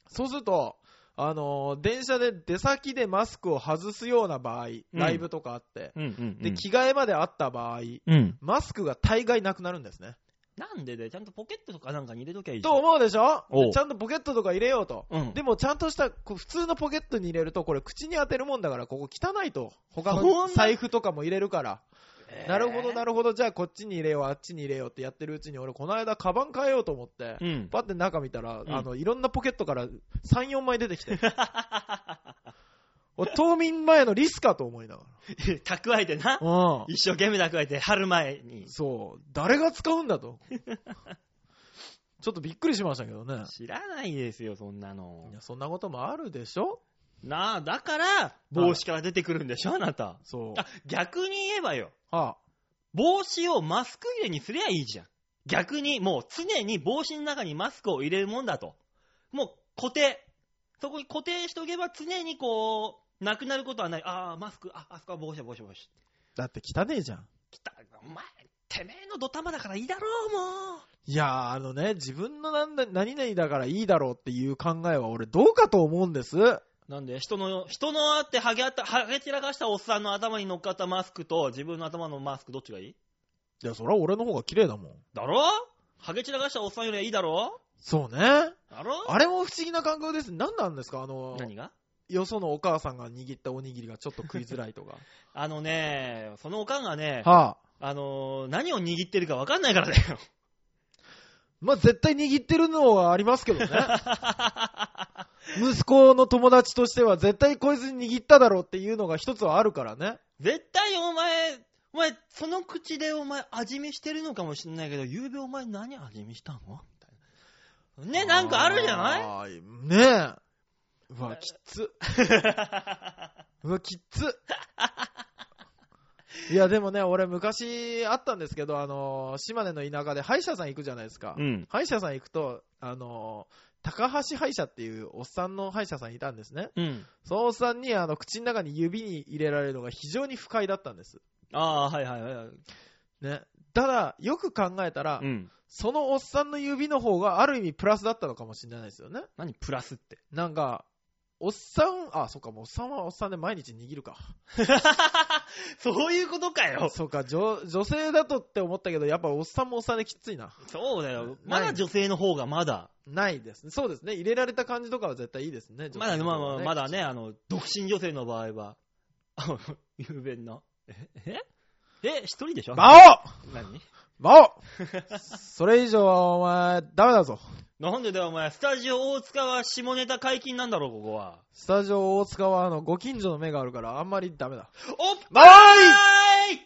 そうすると、あのー電車で出先でマスクを外すような場合、ライブとかあって、うん。うん。で、着替えまであった場合、うん。マスクが大概なくなるんですね。なんでで、ちゃんとポケットとかなんかに入れときゃいいじゃん。と思うでしょ？おうでちゃんとポケットとか入れようと。うん。でもちゃんとした、こう普通のポケットに入れると、これ口に当てるもんだから、ここ汚いと。他そんのな財布とかも入れるから。なるほど、なるるほど。じゃあこっちに入れよう、あっちに入れようってやってるうちに、俺この間カバン変えようと思って、うん。パッて中見たら、んあの、いろんなポケットから3、4枚出てきて。[laughs] 俺冬眠前のリスかと思いなが [laughs] 蓄えてな。ら。うん。一生懸命蓄えて、春前に。そう。誰が使うんだと。[laughs] ちょっとびっくりしましたけどね。知らないですよ、そんなのい。や、そんなこともあるでしょなあ、だから、帽子から出てくるんでしょ、あなた。そう。あ、逆に言えばよ。は帽子をマスク入れにすりゃいいじゃん。逆に、もう常に帽子の中にマスクを入れるもんだと。もう固定。そこに固定しておけば常にこう、なくなることはない。ああ、マスク、あ、あそこは帽子だ、帽子、帽子。だって汚ねえじゃん。来た、お前、てめえのドタマだからいいだろう、もう。いやー、あのね、自分のなんだ何々だからいいだろうっていう考えは俺どうかと思うんです。なんで、人の、人のあってハゲあった、ハゲ散らかしたおっさんの頭に乗っかったマスクと自分の頭のマスクどっちがいい？いや、それは俺の方が綺麗だもん。だろ？ハゲ散らかしたおっさんよりはいいだろ？そうね。だろ？あれも不思議な感覚です。何なんですか？あの、何が？よそのお母さんが握ったおにぎりがちょっと食いづらいとか。あのね、そのおかんがね、はあ。あのー何を握ってるかわかんないからだよ。まあ、絶対握ってるのはありますけどね。[laughs] 息子の友達としては絶対こいつに握っただろうっていうのが一つはあるからね。絶対お前、お前、その口でお前味見してるのかもしんないけど、ゆうべお前何味見したの？ね、なんかあるじゃない？いねえ。うわ、きつ。[laughs] うわ、きつ。いや、でもね、俺昔あったんですけど、あの、島根の田舎で歯医者さん行くじゃないですか。うん。歯医者さん行くと、あの、高橋歯医者っていうおっさんの歯医者さんいたんですね。うん。そのおっさんに、あの、口の中に指に入れられるのが非常に不快だったんです。ああー、はいはいはい。ね。ただ、よく考えたら、うん。そのおっさんの指の方がある意味プラスだったのかもしれないですよね。何プラスって？なんか、おっさん、あ、そっか、もうおっさんはおっさんで毎日握るか。[laughs] そういうことかよ。そうか、女女性だとって思ったけど、やっぱおっさんもおっさんできついな。そうだよ。まだ女性の方がまだ。ないですね。そうですね。入れられた感じとかは絶対いいですね。まだ、まあまあ、まだね。ね、あの、独身女性の場合は、[laughs] あの、雄弁な。え？え？え？一人でしょ？バオ何？バオそれ以上はお前、ダメだぞ。なんでだよ、お前。スタジオ大塚は下ネタ解禁なんだろ、ここは。スタジオ大塚は、あの、ご近所の目があるから、あんまりダメだ。おっバぱい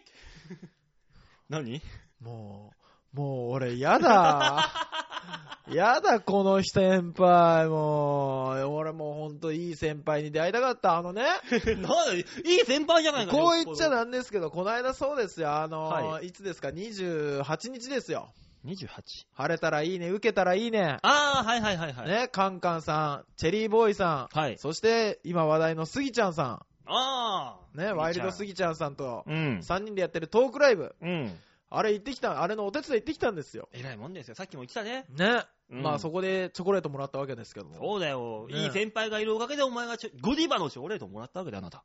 何？もう、もう俺、やだ。[laughs] やだ、この先輩、もう。俺もうほんといい先輩に出会いたかった。あのね、[laughs] なんだいい先輩じゃないかこう言っちゃな。なんですけど、この間そうですよ。あの、、はいつですか、28日ですよ。28。晴れたらいいね、受けたらいいね。ああ、はいはいはいはい。ね、カンカンさん、チェリーボーイさん、はい。そして今話題のスギちゃんさああ。ん、ね、ワイルドスギちゃんさんとうん。3人でやってるトークライブ、うん。あれ行ってきた、あれのお手伝い行ってきたんですよ。えらいもんですよ。さっきも言ってたね。ね。うんまあそこでチョコレートもらったわけですけども。そうだよ。ねいい先輩がいるおかげでお前がちょゴディバのチョコレートをもらったわけだよ、あなた。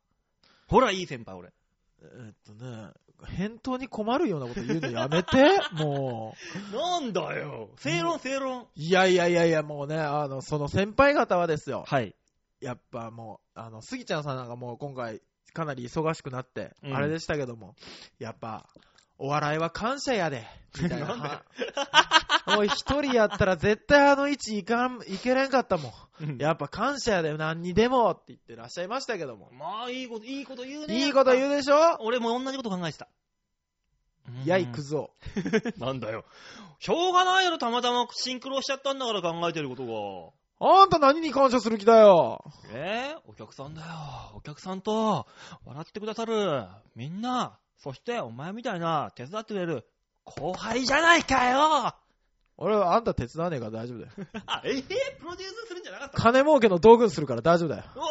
ほら、いい先輩、俺。えっとね、返答に困るようなこと言うのやめて、[laughs] もう。なんだよ。正論、正論。いやいやいやいや、もうね、あの、その先輩方はですよ。はい。やっぱもう、あの、スギちゃんさんなんかもう今回、かなり忙しくなって、うんあれでしたけども、やっぱ、お笑いは感謝やで、みたいな。なんで？はもう一人やったら絶対あの位置いかん、いけれんかったもん。やっぱ感謝やで、何にでもって言ってらっしゃいましたけども。まあ、いいこと、いいこと言うね。いいこと言うでしょ？俺も同じこと考えてた。やい、クズを。[laughs] なんだよ。しょうがないやろ、たまたまシンクロしちゃったんだから考えてることあんた何に感謝する気だよ？が。えー、お客さんだよ。お客さんと、笑ってくださる。みんな、そしてお前みたいな手伝ってくれる後輩じゃないかよ俺はあんた手伝わねえから大丈夫だよ。あ、[laughs] えー、プロデュースするんじゃなかったの？金儲けの道具にするから大丈夫だよ。うわ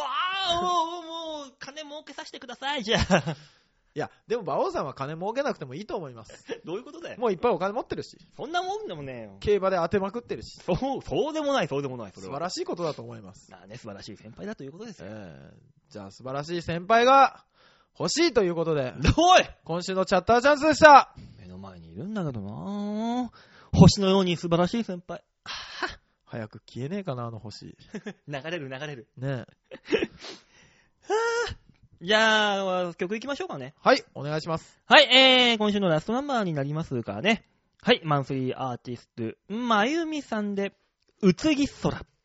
ー、もう、もう、金儲けさせてください、じゃあ。[laughs] いや、でも馬王さんは金儲けなくてもいいと思います。どういうことだよ？もういっぱいお金持ってるし、そんなもんでもねえよ。競馬で当てまくってるし、そう、そうでもない、そうでもない、それは。素晴らしいことだと思います。まあね、素晴らしい先輩だということですよ。えー、じゃあ素晴らしい先輩が欲しいということで、おい今週のチャッターチャンスでした。目の前にいるんだけどな星のように素晴らしい先輩。早く消えねえかな、あの星。[laughs] 流れる流れる。ねえ。[laughs] じゃあ、曲行きましょうかね。はい、お願いします。はい、えー、今週のラストナンバーになりますかね。はい、マンスリーアーティスト、まゆみさんで、うつぎ空。「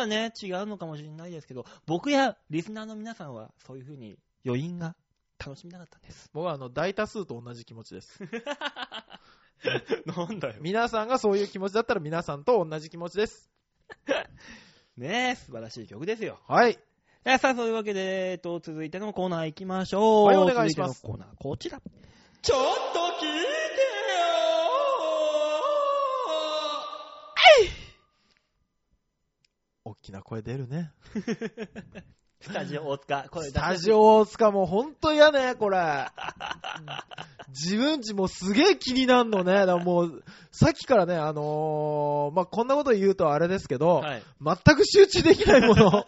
はね、違うのかもしれないですけど、僕やリスナーの皆さんは、そういうふうに余韻が楽しみたかったんです。僕はあの、大多数と同じ気持ちです。[laughs] なんだよ。皆さんがそういう気持ちだったら皆さんと同じ気持ちです。[laughs] ねえ、素晴らしい曲ですよ。はい。えさあ、そういうわけで、えっと、続いてのコーナー行きましょう。はいお願いしますのコーナー、こちら。ちょっと聞いてきな声出るね。スタジオ大塚、これスタジオ大塚もほんと嫌ね、これ。自分ちもすげえ気になるのね。だからもう、さっきからね、あのー、まあ、こんなこと言うとあれですけど、はい。全く集中できないもの。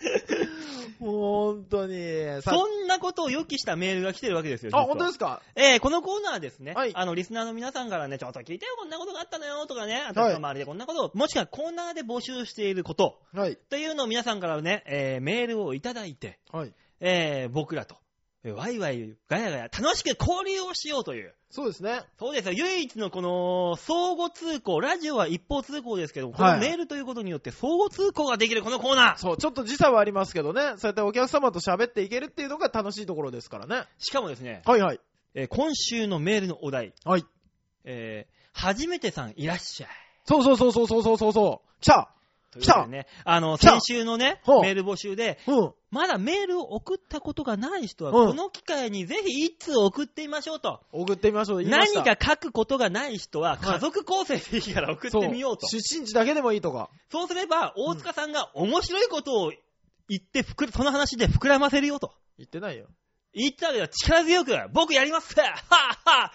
[laughs] もう本当に。さそんなことを予期したメールが来てるわけですよ。あ、本当ですか？えーこのコーナーですね、はい。あの、リスナーの皆さんからね、ちょっと聞いてよ、こんなことがあったのよ、とかね、私の周りでこんなことを、もしくはコーナーで募集していること、はい。というのを皆さんからね、えーメールをいただいて、はい。えー僕らと、えーワイワイ、ガヤガヤ、楽しく交流をしようという、そうですね。そうですよ、唯一のこの、相互通行、ラジオは一方通行ですけど、こはいのメールということによって相互通行ができるこのコーナー。そう、ちょっと時差はありますけどね、そうやってお客様と喋っていけるっていうのが楽しいところですからね。しかもですね、はいはい。えー今週のメールのお題、はい。えー初めてさんいらっしゃい。そうそうそうそうそうそうそうそう。来たということでね、あの、来た先週のねほう、メール募集で、うん。まだメールを送ったことがない人は、うんこの機会にぜひ一通送ってみましょうと。送ってみましょう。言いました何か書くことがない人は、い家族構成でいいから送ってみようと。出身地だけでもいいとか。そうすれば、大塚さんが面白いことを言ってふく、その話で膨らませるよと。言ってないよ。言ったわけだ。力強く、僕やります [laughs] はぁは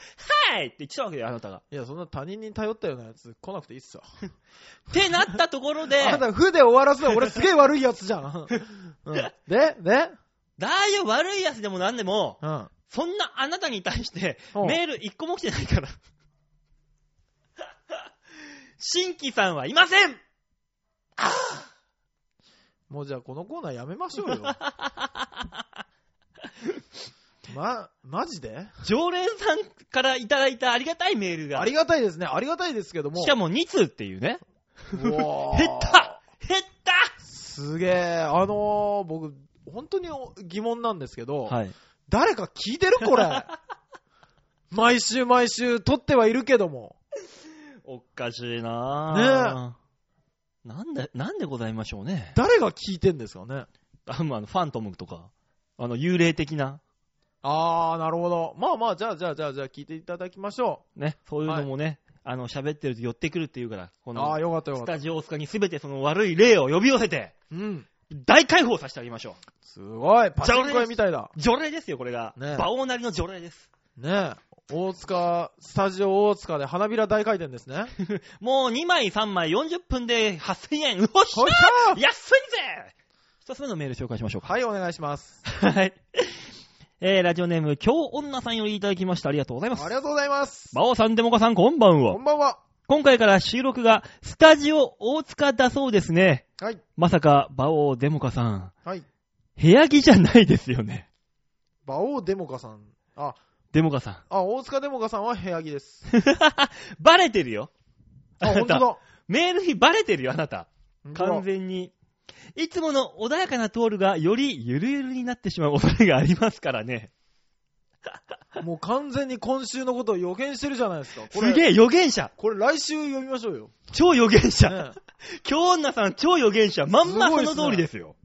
ぁはいって言ってたわけだよ、あなたが。いや、そんな他人に頼ったようなやつ来なくていいっすよ。[laughs] ってなったところで、[laughs] あなた、負で終わらすの俺すげえ悪いやつじゃん。うん、で？で？大丈夫、悪いやつでもなんでも、うん。そんなあなたに対して、うんメール一個も来てないから。新規さんはいませんもうじゃあこのコーナーやめましょうよ。ま、マジで？常連さんからいただいたありがたいメールが。ありがたいですね。ありがたいですけども。しかも2通っていうね。減った減ったすげえ。あのー、僕、本当に疑問なんですけど、はい。誰か聞いてるこれ？[laughs] 毎週毎週撮ってはいるけども。おかしいなぁ。ねなんで、なんでございましょうね。誰が聞いてんですかね？あの、あのファントムとか、あの、幽霊的な、あー、なるほど。まあまあ、じゃあじゃあじゃあじゃあ聞いていただきましょね、そういうのもね、あの、喋ってると寄ってくるっていうから、こう。のあー、、よかったよかった。スタジオ大塚にすべてその悪い霊を呼び寄せて、うん。大解放させてあげましょすごい。パチンコ屋みたいだ。う。除霊ですよ、これが。ね馬王なりの除霊です。ねえ。大塚、スタジオ大塚で花びら大回転ですね。[laughs] もう2枚3枚40分で8000円。うおっしゃ安いぜ一つ目のメール紹介しましょうか。はい、お願いします。はい。えー、ラジオネーム、京女さんよりいただきました。ありがとうございます。ありがとうございます。馬王さん、デモカさん、こんばんはこ。んばんは。今回から収録がスタジオ大塚だそうですね。はい。まさか、馬王デモカさん、はい。部屋着じゃないですよね。馬王デモカさん。あ、デモカさん。あ、大塚デモカさんは部屋着です。[laughs] バレてるよ。あ、あなたほんとだ。メールにバレてるよ、あなた。完全に。いつもの穏やかなトールがよりゆるゆるになってしまう恐れがありますからね。[laughs] もう完全に今週のことを予言してるじゃないですか。すげえ、予言者。これ来週読みましょうよ。超予言者。ね [laughs] 京女さん超予言者。まんますその通りですよ。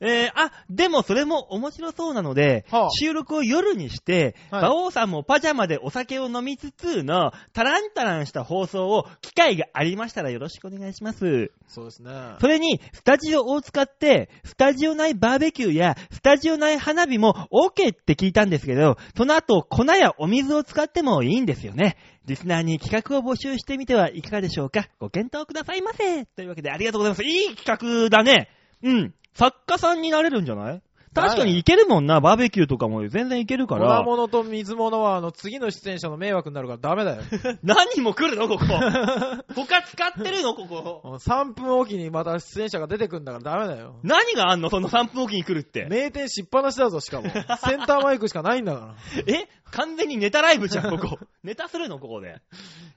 えー、あ、でもそれも面白そうなので、はあ収録を夜にして、はい馬王さんもパジャマでお酒を飲みつつの、タランタランした放送を、機会がありましたらよろしくお願いします。そうですね。それに、スタジオを使って、スタジオ内バーベキューや、スタジオ内花火も OK って聞いたんですけど、その後、粉やお水を使ってもいいんですよね。リスナーに企画を募集してみてはいかがでしょうかご検討くださいませ。というわけでありがとうございます。いい企画だね。うん。作家さんになれるんじゃない？確かにいけるもんな。バーベキューとかも全然いけるから。粉物と水物は、あの、次の出演者の迷惑になるからダメだよ。[laughs] 何人も来るの？ここ。[laughs] 他使ってるの？ここ。3分おきにまた出演者が出てくんだからダメだよ。何があんの？その3分おきに来るって。名店しっぱなしだぞ、しかも。[laughs] センターマイクしかないんだから。え？完全にネタライブじゃん、ここ。ネタするの？ここで。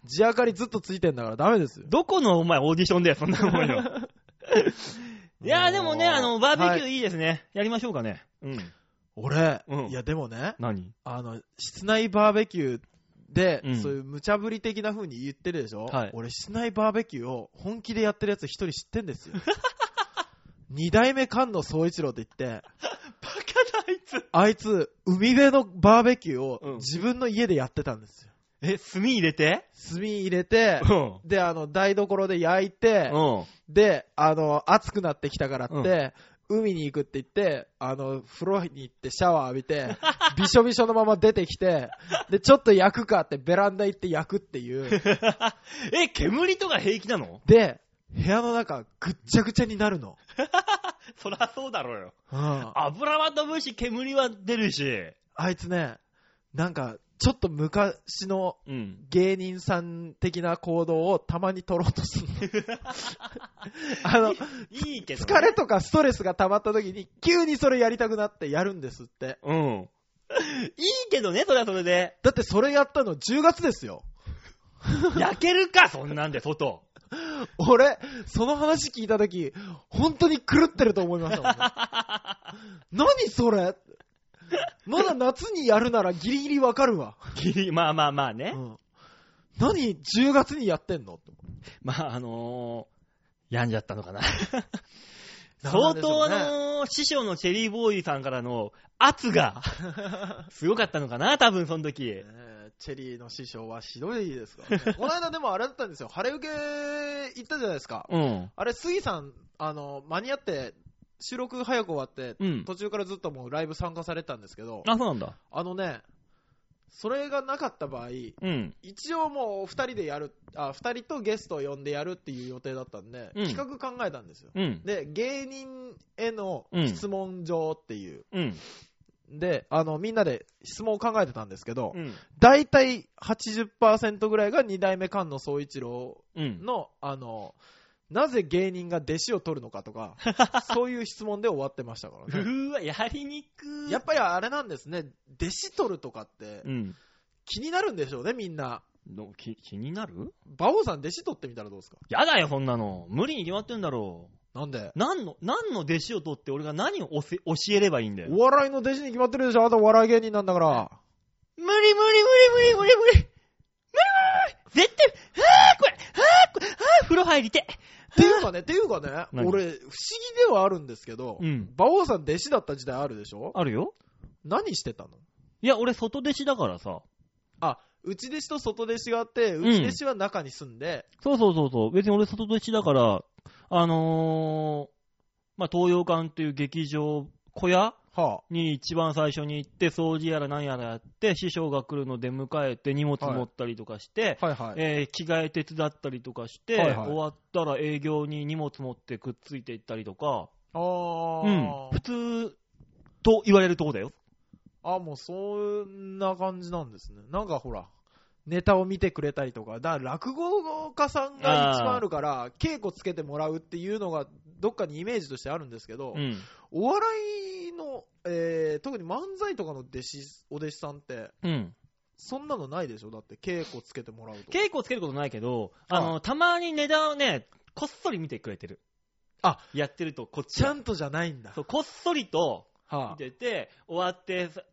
地明かりずっとついてんだからダメですよ。どこのお前オーディションだよ、そんなもんよ。いやーでもね、あの、バーベキューはいいですね。やりましょうかね。うん。俺、うんいやでもね、何？あの、室内バーベキューで、うんそういう無茶ぶり的な風に言ってるでしょ、はい俺、室内バーベキューを本気でやってるやつ一人知ってんですよ。[laughs] 二代目菅野総一郎って言って、[laughs] バカだ、あいつ。あいつ、海辺のバーベキューうんを自分の家でやってたんですよ。え、炭入れて？炭入れてう、ん。で、あの、台所で焼いて、うん。で、あの、暑くなってきたからって、うん海に行くって言って、あの、風呂に行ってシャワー浴びて、[laughs] びしょびしょのまま出てきて、で、ちょっと焼くかってベランダ行って焼くっていう。[laughs] え、煙とか平気なの？で、部屋の中ぐっちゃぐちゃになるの。[laughs] そらそうだろうよ。うん油は飛ぶし、煙は出るし。あいつね、なんか、ちょっと昔のうん。芸人さん的な行動をたまに取ろうとするの。[laughs] あの、いいけど、ね。疲れとかストレスが溜まった時に、急にそれやりたくなってやるんですって。うん。いいけどね、それはそれで。だってそれやったの10月ですよ。焼けるか、そんなんで、外。俺、その話聞いた時、本当に狂ってると思いましたもんね。[laughs] 何それ [laughs] まだ夏にやるならギリギリわかるわ。ギリ、まあまあまあね。うん何 ?10 月にやってんの？まあ、あのー、病んじゃったのかな。な [laughs] 相当あのー、師匠のチェリーボーイさんからの圧が、[laughs] すごかったのかな、多分その時。チェリーの師匠はひどいですからね。この間でもあれだったんですよ。晴れ受け行ったじゃないですか。うん。あれ、杉さん、あの、間に合って、収録早く終わって、うん。途中からずっともうライブ参加されてたんですけど、あ、そうなんだ。あのね、それがなかった場合、うん。一応もう二人でやる、あ、二人とゲストを呼んでやるっていう予定だったんで、うん企画考えたんですよ。うん。で、芸人へのうん質問状っていう。うん。で、あの、みんなで質問を考えてたんですけど、うん。大体80%ぐらいが二代目菅野総一郎うん。の、あの、なぜ芸人が弟子を取るのかとか、[laughs] そういう質問で終わってましたかうらね。ーわ、やりにくやっぱりあれなんですね、弟子取るとかってうん。気になるんでしょうね、みんな。ど気気になる？馬王さん弟子取ってみたらどうですか？やだよ、そんなの。無理に決まってんだろなんで？う。何の、何の弟子を取って俺が何を教えればいいんだよ。お笑いの弟子に決まってるでしょあなたお笑い芸人なんだから。無理無理無理無理無理無理無理無理絶対、はぁ、これ、はぁ、これ、はぁ、風呂入りて。っていうかね、っていうかね、何？俺、不思議ではあるんですけど、うん。馬王さん弟子だった時代あるでしょ？あるよ。何してたの？いや、俺外弟子だからさ。あ、内弟子と外弟子があって、ん内弟子は中に住んで、そうそうそうそう。別に俺外弟子だから、あのー、まあ、東洋館っていう劇場、小屋はに一番最初に行って、掃除やら何やらやって、師匠が来るの出迎えて、荷物持ったりとかして、あ、はいはい。えー着替え手伝ったりとかして、はいはい終わったら営業に荷物持ってくっついていったりとか、あうん、ー普通と言われるとこだよ。あ、もうそんな感じなんですね。なんかほら、ネタを見てくれたりとか、だから落語家さんが一番あるから、稽古つけてもらうっていうのが、どっかにイメージとしてあるんですけど、うん。お笑いの、えー、特に漫才とかの弟子、お弟子さんって、うん。そんなのないでしょ？だって稽古つけてもらうと。稽古つけることないけど、あの、たまに値段をね、こっそり見てくれてる。あ、やってると、こっちちはゃんとじゃないんだ。そう、こっそりとは見てて、終わって、さ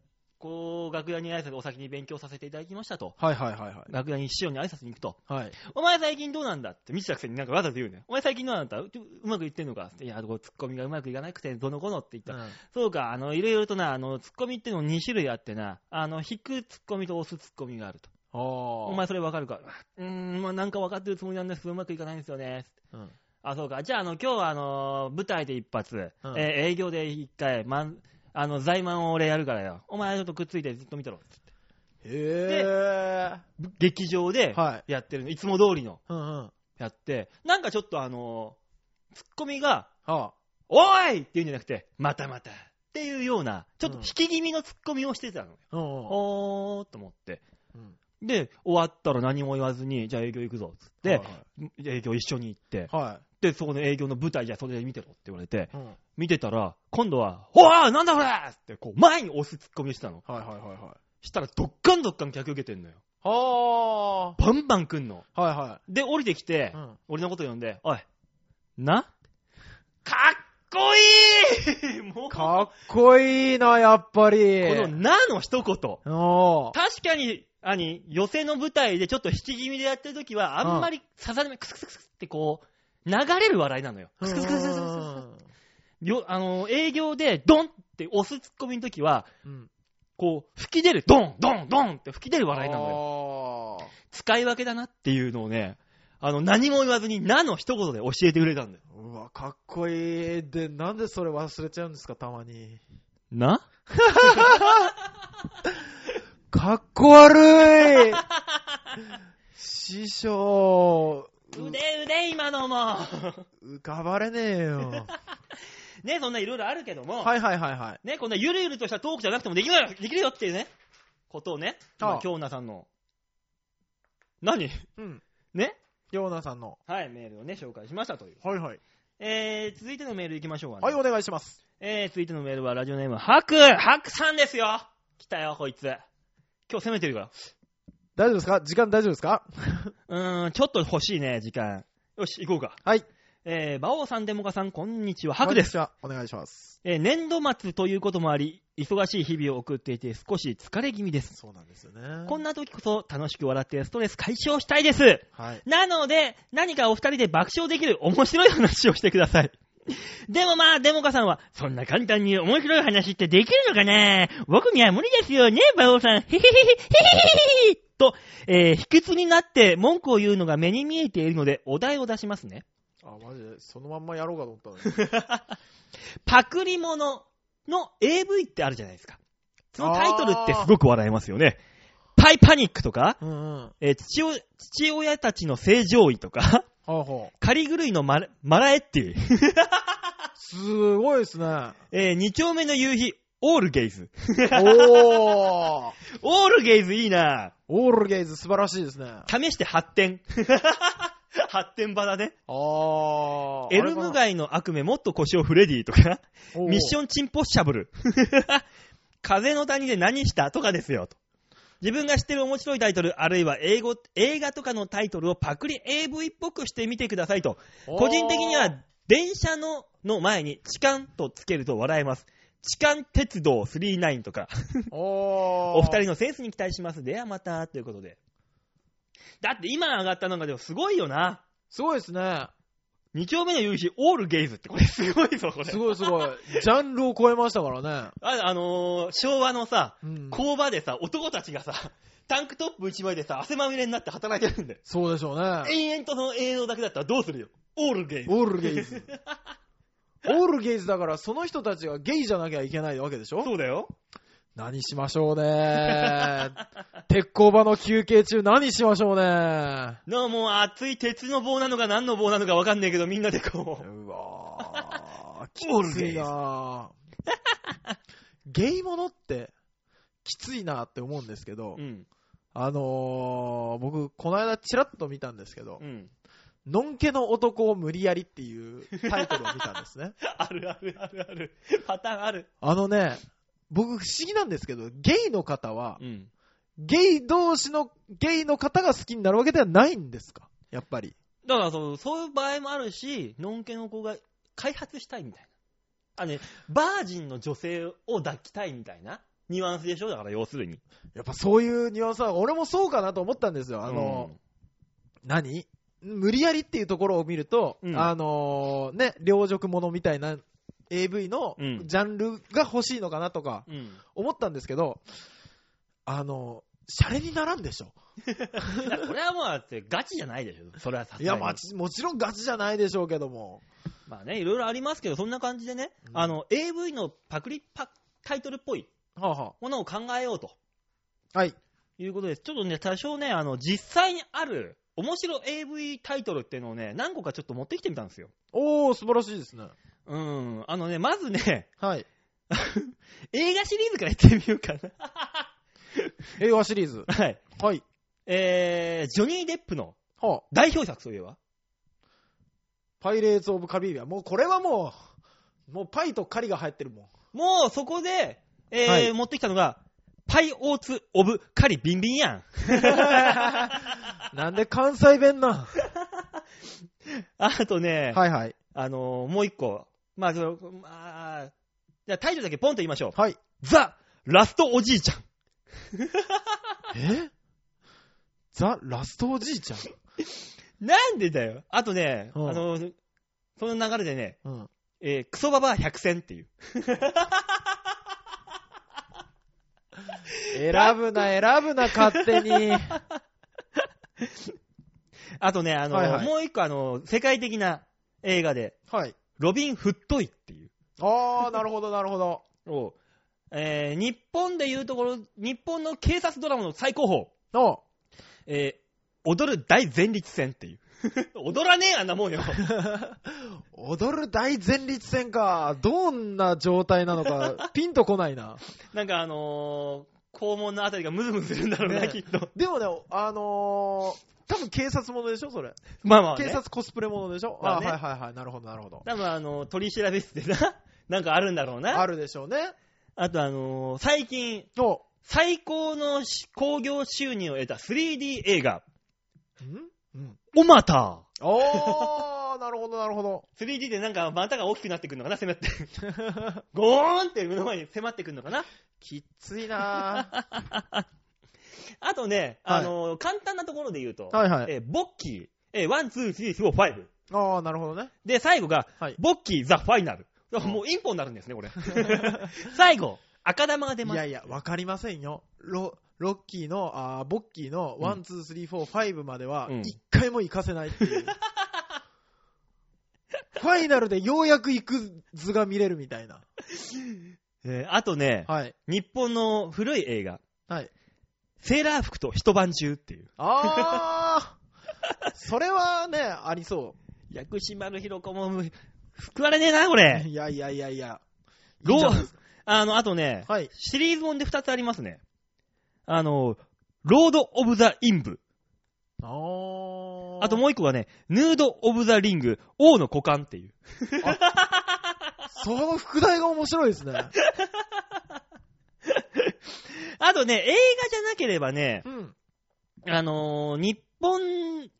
こう、楽屋に挨拶お先に勉強させていただきましたと。あ、はいはいはいはい。楽屋に師匠に挨拶に行くと。はい。お前最近どうなんだって、見てたくせになんかわざと言うね。お前最近どうなんだううまくいってんのかっていや、こうツッコミがうまくいかなくて、どのこのって言ったら、そうか、あの、いろいろとな、あの、ツッコミっていうの2種類あってな、あの、引くツッコミと押すツッコミがあると。お前それわかるか？うーん、まあなんか分かってるつもりなんですけど、うまくいかないんですよね。うん。あ、そうか。じゃあ、あの、今日は、あの、舞台で一発、うんえー営業で一回、まん、あの、在満を俺やるからよ。お前ちょっとくっついてずっと見てろ。へえ。劇場ではい。やってるの。いつも通りのうんうん。やって、なんかちょっとあの、ツッコミが、はおいって言うんじゃなくて、またまたっていうような、ちょっと引き気味のツッコミをしてたのよ。あ。うんおーっと思って。うん。で、終わったら何も言わずに、じゃあ営業行くぞ、つって、はい営業一緒に行って、はい。はで、そこの営業の舞台じゃあそれで見てろって言われて、い。うん。見てたら、今度は、おーなんだこれって、こう、前に押すツッコミをしてたの。はいはいはいはい。したら、どっかんどっかん客受けてんのよ。はバンバン来んの。あ。はいはで、降りてきてい。、うん。俺のこと呼んで、おい、な？かっこいい [laughs] もう、かっこいいな、やっぱり。このなの一言。確かに、兄、寄せの舞台でちょっと引き気味でやってる時は、あんまり刺されない、クスクスクスってこう、流れる笑いなのよ。クスクスクスクスクスうんよあの、営業でドンって押すツッコミの時は、うん。こう、吹き出る、ドンドンドンって吹き出る笑いなのよ。よ。使い分けだなっていうのをね、あの、何も言わずに、なの一言で教えてくれたんだよ。うわ、かっこいい。で、なんでそれ忘れちゃうんですか、たまに。な？[laughs] かっこ悪い師匠、う腕腕今のも。浮かばれねえよ。[laughs] ね、そんないろいろあるけども、はいはいはいはい。ね、こんなゆるゆるとしたトークじゃなくてもできるよ、できるよっていうね、ことをね、今京奈さんの、何？うん。ね？ヨーナさんの。はい、メールをね、紹介しましたという。はいはい。えー、続いてのメール行きましょうかね。はい、お願いします。えー、続いてのメールはラジオネーム、ハクハクさんですよ来たよ、こいつ。今日攻めてるから。大丈夫ですか？時間大丈夫ですか？[laughs] うーん、ちょっと欲しいね、時間。よし、行こうか。はい。えー、馬王さん、デモカさん、こんにちは。ハクです。お願いします。えー、年度末ということもあり、忙しい日々を送っていて少し疲れ気味です。そうなんですよね。こんな時こそ楽しく笑ってストレス解消したいです。はい。なので、何かお二人で爆笑できる面白い話をしてください。[laughs] でもまあ、デモカさんは、そんな簡単に面白い話ってできるのかな僕には無理ですよね、バオさん。へへへへへへへと、えー、卑屈になって文句を言うのが目に見えているので、お題を出しますね。あ、マジで、そのまんまやろうかと思ったのに。パクリ物の AV ってあるじゃないですか。そのタイトルってすごく笑えますよね。パイパニックとか、うんうん。えー父親父親たちの正常位とか、ほうほう。カリ狂いのマラマラエッティ、[laughs] [laughs] すごいですね。えー二丁目の夕日、オールゲイズ。おー。[laughs] オールゲイズいいなオールゲイズ素晴らしいですね。試して発展。発展場だね。あー。エルム街の悪夢もっと腰をフレディとか、ミッシン。ョンチンポッシャブル。風の谷で何したとかですよ。と自分が知ってる面白いタイトル、あるいは英語、映画とかのタイトルをパクリ AV っぽくしてみてくださいと。個人的には、電車の、の前に痴漢とつけると笑えます。痴漢鉄道39とか。おー。[laughs] お二人のセンスに期待します。ではまた、ということで。だって今上がったのがでもすごいよな。すごいですね。二丁目の夕日、オールゲイズって、これすごいぞ、これ。すごいすごい。ジャンルを超えましたからね。ああのー昭和のさ、うん工場でさ、男たちがさ、タンクトップ一枚でさ、汗まみれになって働いてるんだよ。そうでしょうね。延々とその映像だけだったらどうするよ。オールゲイズ。オールゲイズ。オールゲイズだから、その人たちがゲイじゃなきゃいけないわけでしょ？そうだよ。何しましょうね。鉄工場の休憩中何しましょうね。なあ、もう熱い鉄の棒なのか何の棒なのかわかんねえけど、みんなでこう。うわー、きついなぁ [laughs] ゲイものって、きついなって思うんですけど、うん。あのー、僕、この間チラッと見たんですけどう、ん。のんけの男を無理やりっていうタイトルを見たんですね。[laughs] あるあるあるある。パターンある。あのね、僕不思議なんですけど、ゲイの方は、うん。ゲイ同士の、ゲイの方が好きになるわけではないんですか？やっぱり。だからそう、そういう場合もあるし、のんけの子が開発したいみたいな。あね、バージンの女性を抱きたいみたいなニュアンスでしょ？だから要するに。やっぱそういうニュアンスは、俺もそうかなと思ったんですよ。あの、何？無理やりっていうところを見ると、うんあのね、両辱者みたいな AV のうんジャンルが欲しいのかなとか。思ったんですけど、あの、シャレにならんでしょ。これはもうだってガチじゃないでしょ。それはさすがにいや、まちもちろんガチじゃないでしょうけども。まあね、いろいろありますけど、そんな感じでね、うんあの、AV のパクリパタイトルっぽいものを考えようとあ、はい。いうことです。ちょっとね、多少ね、あの、実際にある面白 AV タイトルっていうのをね、何個かちょっと持ってきてみたんですよ。おー、素晴らしいですね。うん。あのね、まずね、はい。[laughs] 映画シリーズからやってみようかな。[laughs] 映画シリーズ。はい。はい。えー、ジョニー・デップのはあ、代表作といえばパイレーツ・オブ・カビリアン。もうこれはもう、もうパイとカリが入ってるもん。もうそこで、えーはい持ってきたのが、パイオーツ・オブ・カリ・ビンビンやん。[laughs] なんで関西弁なん？あとね、はいはい。あのーもう一個。まあ、そのまあ、じゃあタイトルだけポンと言いましょう。はい。ザ・ラストおじいちゃん。[laughs] え？ザ・ラストおじいちゃん？なんでだよ。あとね、うんあのーその流れでね、うん。えークソババア百選っていう。[laughs] 選ぶな、選ぶな、勝手に。[laughs] あとね、あのーはいはいもう一個あのー世界的な映画で、はい。ロビン・フットイっていう。あー、なるほど、なるほど。[laughs] をえー日本でいうところ、日本の警察ドラマの最高峰、おえー踊る大前立戦っていう。[laughs] 踊らねえあんなもんよ。[laughs] 踊る大前立戦か。どんな状態なのか、ピンとこないな。なんかあのー、肛門のあたりがムズムズするんだろうな、ねきっと。でもね、あのー、多分警察ものでしょ、それ。まあまあ、ね、警察コスプレものでしょ、まあねはいはいはい。なるほど、なるほど。多分あの、取り調べ室でな、[laughs] なんかあるんだろうな。あるでしょうね。あとあのー最近、お最高のし興行収入を得た 3D 映画、ん？うん。オマタおー、なるほど、なるほど。ー。3D でなんか股が大きくなってくるのかな、迫って。[laughs] ゴーンって目の前に迫ってくるのかな。きっついな [laughs] あとね、はいあのー簡単なところで言うと、はいはい。えーボッキー、えー、1、2、3、4、5。あー、なるほどね。で、最後が、はい。ボッキー、ザ・ファイナル。もうインポになるんですね、これ。[laughs] 最後、赤玉が出ます。いやいや、わかりませんよ。ロ、ロッキーの、あーボッキーのうん1、2、3、4、5まではうん、一回も行かせないっていう。[laughs] ファイナルでようやく行く図が見れるみたいな。えーあとね、はい。日本の古い映画、はい。セーラー服と一晩中っていう。あーそれはね、ありそ薬師丸ひろ子も、救われねえな、こう。れ。いやいやいやいや。ローあの、あとね、はい。シリーズもんで二つありますね。あの、ロード・オブ・ザ・インブ。あーあともう一個がね、ヌード・オブ・ザ・リング、王の股間っていう。その副題が面白いですね。あとね、映画じゃなければね、うん。あのー日本、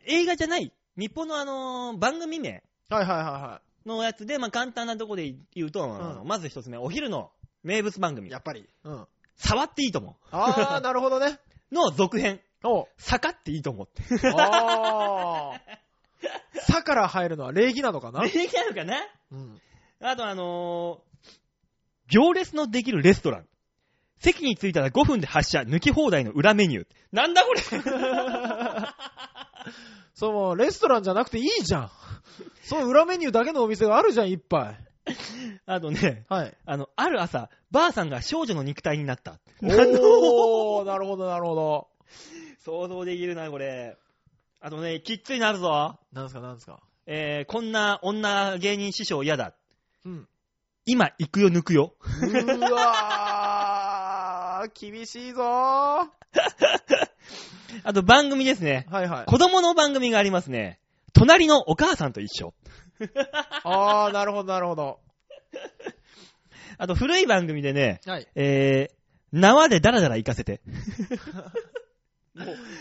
映画じゃない、日本のあのー番組名はいはいはいはのやつで、まあ、簡単なとこで言うと、あのまず一つ目、お昼の名物番い。組や、っぱり。うん。触っていいと思あー、なるほどね。う [laughs] の続編、お坂っていいと思って。あー。[laughs] さから入るのは礼儀なのかな？礼儀なのかな？うん。あとあのー、行列のできるレストラン。席に着いたら5分で発車、抜き放題の裏メニュー。なんだこれ [laughs] そう、もうレストランじゃなくていいじゃん。そう、裏メニューだけのお店があるじゃん、いっぱい。あとね、はい。あの、ある朝、ばあさんが少女の肉体になった。おー、なるほど、なるほど。想像できるな、これ。あとね、きっついなるぞ。なんすか、なんすか？えー、こんな女芸人師匠嫌だ。うん。今行くよ、抜くよ。うわー、厳しいぞー。は [laughs] あと番組ですね。いはい。子供の番組がありますね。隣のお母さんと一緒。[laughs] あー、なるほど、なるほど。あと古い番組でね、はい。えー、縄でダラダラ行かせて。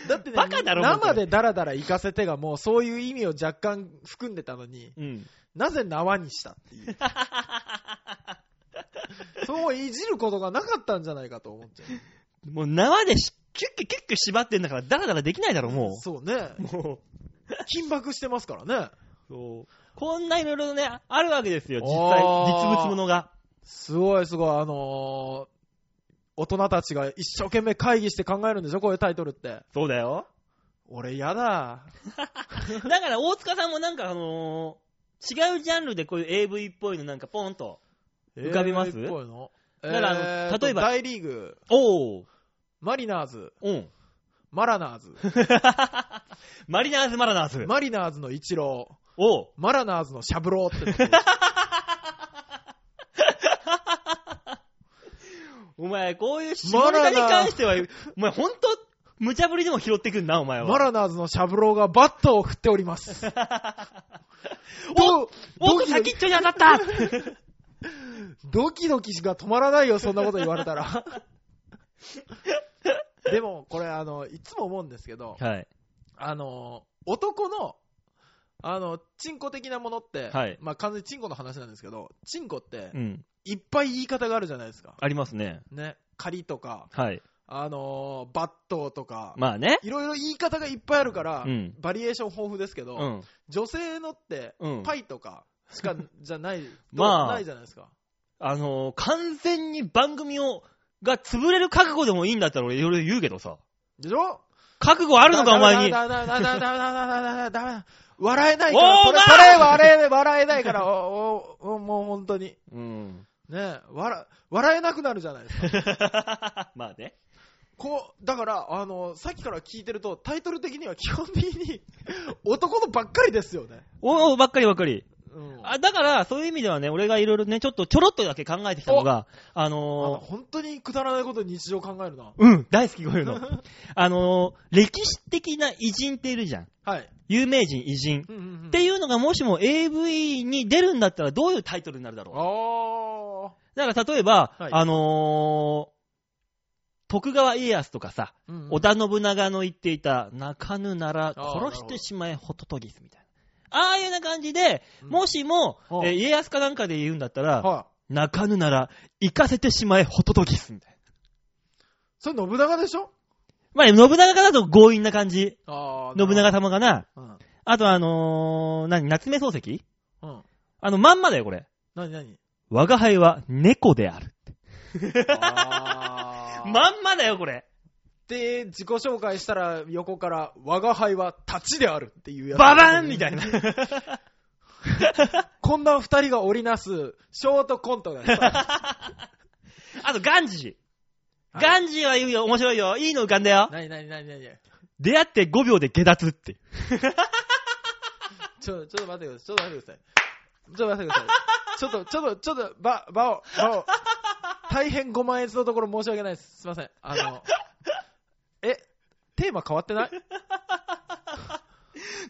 だってね、バカだろ生でダラダラ行かせてがもうそういう意味を若干含んでたのに、うん。なぜ縄にしたっていう。[laughs] [laughs] そういじることがなかったんじゃないかと思っちゃう。もう縄でしキュッキュキュッキュ縛ってんだからダラダラできないだろ、もそうね。う。も緊迫してますからね。う。そう。こんないろいろね、あるわけですよ、実際。実物ものが。すごいすごい、あのー、大人たちが一生懸命会議して考えるんでしょこういうタイトルって。そうだよ。俺嫌だ。[laughs] だから大塚さんもなんかあのー違うジャンルでこういう AV っぽいのなんかポンと。浮かびます？AV っぽいの？だからえーと例えば大リーグ、おー。マリナーズ、うん。マラナーズ、[laughs] マリナーズマラナーズ。マリナーズのイチロー、おう。マラナーズのシャブローっての [laughs] お前、こういう下ネタに関しては、お前ほんと、無茶ぶりでも拾ってくんな、お前は。マラナーズのシャブローがバットを振っております。[laughs] おどおドキドキ先っちょに当たった [laughs] ドキドキが止まらないよ、そんなこと言われたら。[laughs] でも、これ、あの、いつも思うんですけど、はい。あの、男の、あの、チンコ的なものって、はいまあ完全にチンコの話なんですけど、チンコってう、ん。いっぱい言い方があるじゃないですか。ありますね。ね。仮とか、はい。あのーバットとか、まあね。いろいろ言い方がいっぱいあるから、うんバリエーション豊富ですけど、うん。女性のって、うんパイとかしか、じゃない、まあないじゃないですか。あのー完全に番組を、が潰れる覚悟でもいいんだったら俺いろいろ言うけどさ。でしょ？覚悟あるのか、お前に。だだだだだだだだ笑えないかおら、それ、笑え、笑えないから、おおおもう本当に。うん。ね笑、笑えなくなるじゃないですか。まあね。こう、だから、あの、さっきから聞いてると、タイトル的には基本的に、男のばっかりですよね。おお、ばっかりばっかり。うん。あ、だから、そういう意味ではね、俺がいろいろね、ちょっとちょろっとだけ考えてきたのが、ああのの本当にくだらないことに日常考えるな。ー、うん、大好きこういうの。あのー、歴史的な偉人っているじゃん。はい。有名人、偉人。うんうんうんっていうのがもしも AV に出るんだったらどういうタイトルになるだろう。あだから例えば、はいあのー、徳川家康とかさ、ー。うんうん織田信長の言っていた、泣かぬなら殺してしまえホトトギスみたいな。ああいうような感じで、うんもしも、うんえー家康かなんかで言うんだったら、は泣かぬなら行かせてしまえホトトギスみたいな。い。それ信長でしょ？まあ、信長かだと強引な感じ。あ信長様かな。うん。あとあのー、何、夏目漱石？うん。あの、まんまだよ、これ。なになに我が輩は猫である。[laughs] あー [laughs] まんまだよ、これ。で、自己紹介したら横から、我が輩は立ちであるっていうやつ。ババーンみたいな。[laughs] こんな二人が織りなす、ショートコントが [laughs] あと、ガンジー。はいガンジーはいいよ、面白いよ。いいの浮かんだよ。なになになになに出会って5秒で下脱って。[laughs] ちょ、ちょっと待ってください。ちょっと待ってください。ちょっと待ってください。ちょっと、ちょっと、ちょっと、ば、ばを、ばを、大変ご満悦のところ申し訳ないです。すいません。あの、え、テーマ変わってない？[laughs]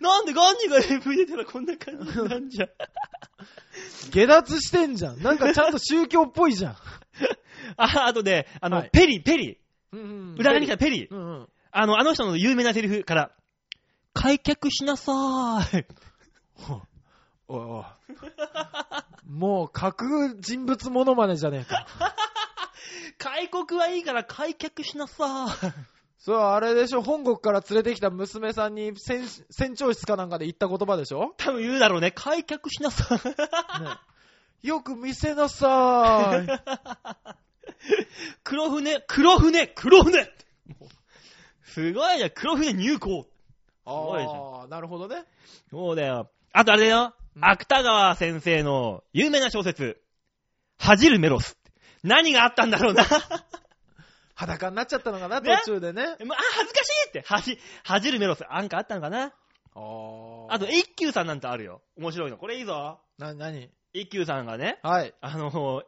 なんでガンジーが AV 出たらこんな感じなんじゃ？ん。[laughs] 下脱してんじゃん。なんかちゃんと宗教っぽいじゃん。[laughs] あ、あとね、あの、はいペリ、ペリ。うんうん裏側に来たペリ。うんうん。あの、あの人の有名なセリフから、開脚しなさーい。おいおい。もう、架空人物モノマネじゃねえか。開国はいいから開脚しなさーい。そう、あれでしょ、本国から連れてきた娘さんに船船長室かなんかで言った言葉でしょ、多分言うだろうね。開脚しなさい。ね、よく見せなさい。[laughs] 黒船、黒船、黒船すごいじゃん。黒船入港。ごいじゃんああ、なるほどね。そうだよ。あとあれだよ。うん芥川先生の有名な小説。恥じるメロス。何があったんだろうな。裸になっちゃったのかな、途ね中でね。まあ、恥ずかしいって。恥、恥じるメロス。あんかあったのかなああ。あと、一休さんなんてあるよ。面白いの。これいいぞ。な、なに一休さんがね、はい。あの、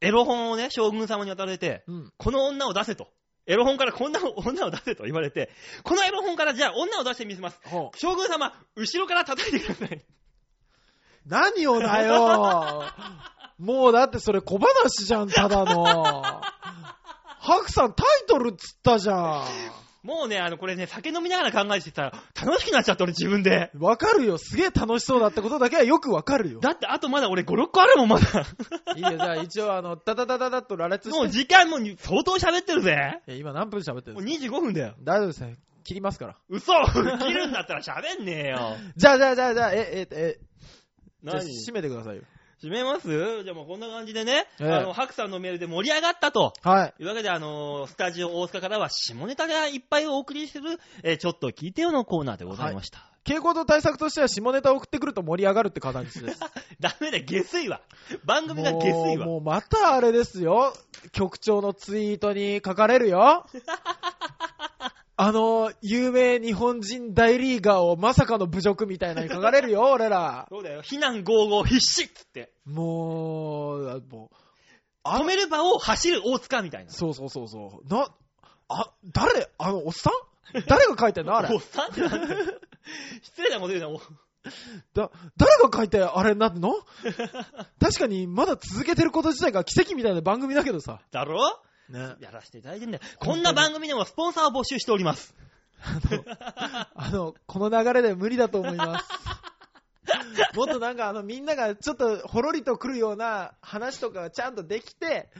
エロ本をね、将軍様に渡されて、うん。この女を出せと。エロ本からこんな女を出せと言われて、このエロ本からじゃあ女を出してみせます。ほう。将軍様、後ろから叩いてください。何をだよ [laughs] もうだってそれ小話じゃん、ただの。ハクさんタイトルっつったじゃもうね、あの、これね、酒飲みながら考えてたら、楽しくなっちゃった俺自分で。ん。わかるよ。すげえ楽しそうだってことだけはよくわかるよ。だってあとまだ俺5、6個あるもん、まだ。いいよ、じゃあ一応あの、ダダダダダッと羅列して。もう時間もう相当喋ってるぜ。いや今何分喋ってるもうんですか？25分だよ。大丈夫ですね。切りますから。嘘 [laughs] 切るんだったら喋んねえよ。[laughs] じゃあじゃあじゃあじゃあ、え、え、え、じゃあ何？締めてくださいよ。閉めます？じゃあもうこんな感じでね、ええあの、ハクさんのメールで盛り上がったと。はい。というわけで、あのースタジオ大塚からは下ネタがいっぱいお送りする、えーちょっと聞いてよのコーナーでございました。傾向と対策としては下ネタを送ってくると盛り上がるって形です。[laughs] ダメだよ、下水は。番組が下水は。もう、もうまたあれですよ。局長のツイートに書かれるよ。[laughs] あの、有名日本人大リーガーをまさかの侮辱みたいなのに書かれるよ、[laughs] 俺ら。そうだよ、避難合々必死っつって。もう、もう、あ止める場を走る大塚みたいな。そうそうそうそう。な、あ、誰？あの、おっさん？誰が書いてんの？あれ [laughs] おっ。さんってなん失礼なこと言うな、おだ、誰が書いてあれになるの？[laughs] 確かに、まだ続けてること自体が奇跡みたいな番組だけどさ。だろ？ね。やらせていただいてんだよ。こんな番組でもスポンサーを募集しております。あの、この流れで無理だと思います。[laughs] もっとなんかあの、みんながちょっとほろりと来るような話とかがちゃんとできて、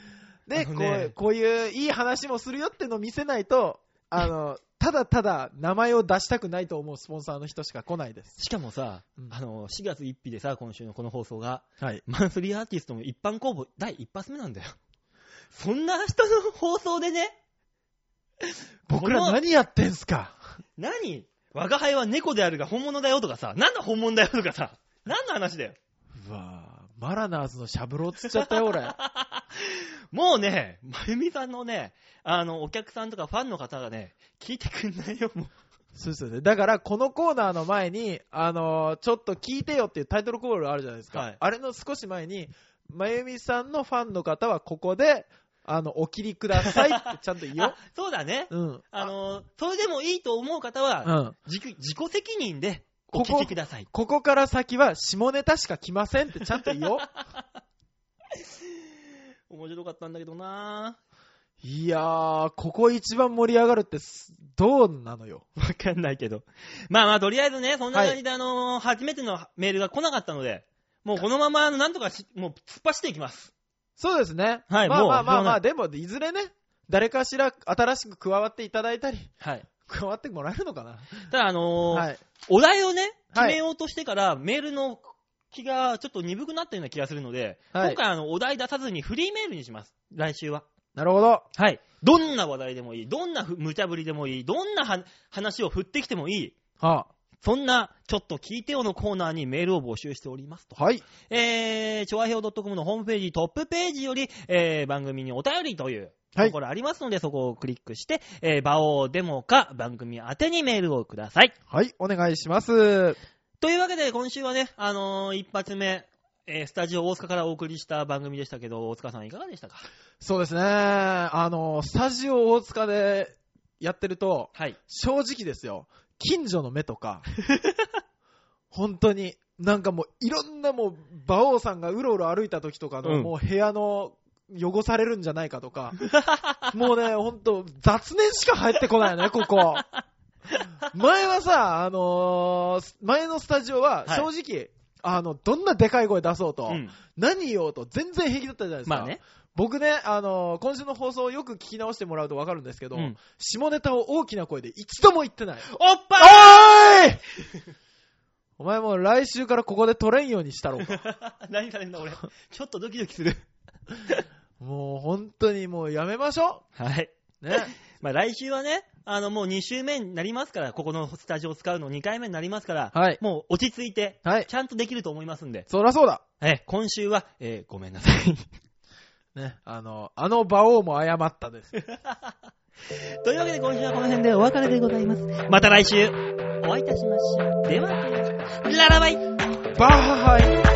で、こあのねう、こういういい話もするよってのを見せないと、あの、ただただ名前を出したくないと思うスポンサーの人しか来ないです。しかもさ、うんあの、4月1日でさ、今週のこの放送が、はい。マンスリーアーティストの一般公募第一発目なんだよ。そんな人の放送でね、僕ら何やってんすか？何？我が輩は猫であるが本物だよとかさ、なんだ本物だよとかさ、何の話だよ。うわぁ、マラナーズのシャブローつっちゃったよ、俺。[laughs] もうね、まゆみさんのね、あの、お客さんとかファンの方がね、聞いてくんないよ、もう。そうですよね。だから、このコーナーの前に、あのーちょっと聞いてよっていうタイトルコールあるじゃないですか。はいあれの少し前に、まゆみさんのファンの方はここで、あの、お切りくださいって [laughs] ちゃんと言おうあ。、そうだね。うん。あの、それでもいいと思う方は、うん。自己自己責任でおここ聞きください。ここから先は下ネタしか来ませんってちゃんと言おう。[laughs] 面白かったんだけどないやー、ここ一番盛り上がるってす、どうなのよ。わかんないけど。まあまあ、とりあえずね、そんな感じで、あのー初めてのメールが来なかったので、もうこのまま、なんとかし、もう突っ走っていきます。そうですね。はいまあまあまあまあ、でも、いずれね、誰かしら新しく加わっていただいたり、はい。加わってもらえるのかな？ただ、あのーはい。お題をね、決はいめようとしてから、メールの気がちょっと鈍くなったような気がするので、はい今回、あの、お題出さずにフリーメールにします。来週は。なるほど。はい。どんな話題でもいい。どんなふ無茶ぶりでもいい。どんなは話を振ってきてもいい。はそんな、ちょっと聞いてよのコーナーにメールを募集しておりますと。あ、はい。えー、ちょわひょう .com のホームページトップページより、えー、番組にお便りというはいところありますので、そこをクリックして、えー、場をデモか番組宛てにメールをください。はい、お願いします。というわけで、今週はね、あのー一発目、えー、スタジオ大塚からお送りした番組でしたけど、大塚さんいかがでしたか？そうですね。あの、スタジオ大塚でやってると、はい。正直ですよ。近所の目とか、[laughs] 本当に、なんかもういろんなもう、馬王さんがうろうろ歩いた時とかの、うんもう部屋の汚されるんじゃないかとか、[laughs] もうね、ほんと雑念しか入ってこないよね、ここ。前はさ、あのー前のスタジオははい正直、あの、どんなでかい声出そうと、うん。何言おうと全然平気だったじゃないですか。まあね。僕ね、あのー今週の放送をよく聞き直してもらうとわかるんですけど、うん下ネタを大きな声で一度も言ってない。おっぱおーい [laughs] お前もう来週からここで取れんようにしたろうか。い [laughs] 何されんだ俺？ちょっとドキドキする。もう本当にもうやめましょはい。う。ね。[laughs] まあ来週はね、あのもう2週目になりますから、ここのスタジオを使うの2回目になりますから、はい。もう落ち着いて、はい。ちゃんとできると思いますんで、そらそうだ。え、今週は、えーごめんなさい。ね。あの、あの馬王も謝ったです。[laughs] というわけで今週はこの辺でお別れでございます。また来週、お会いいたしましょう。では、ララバイバーイ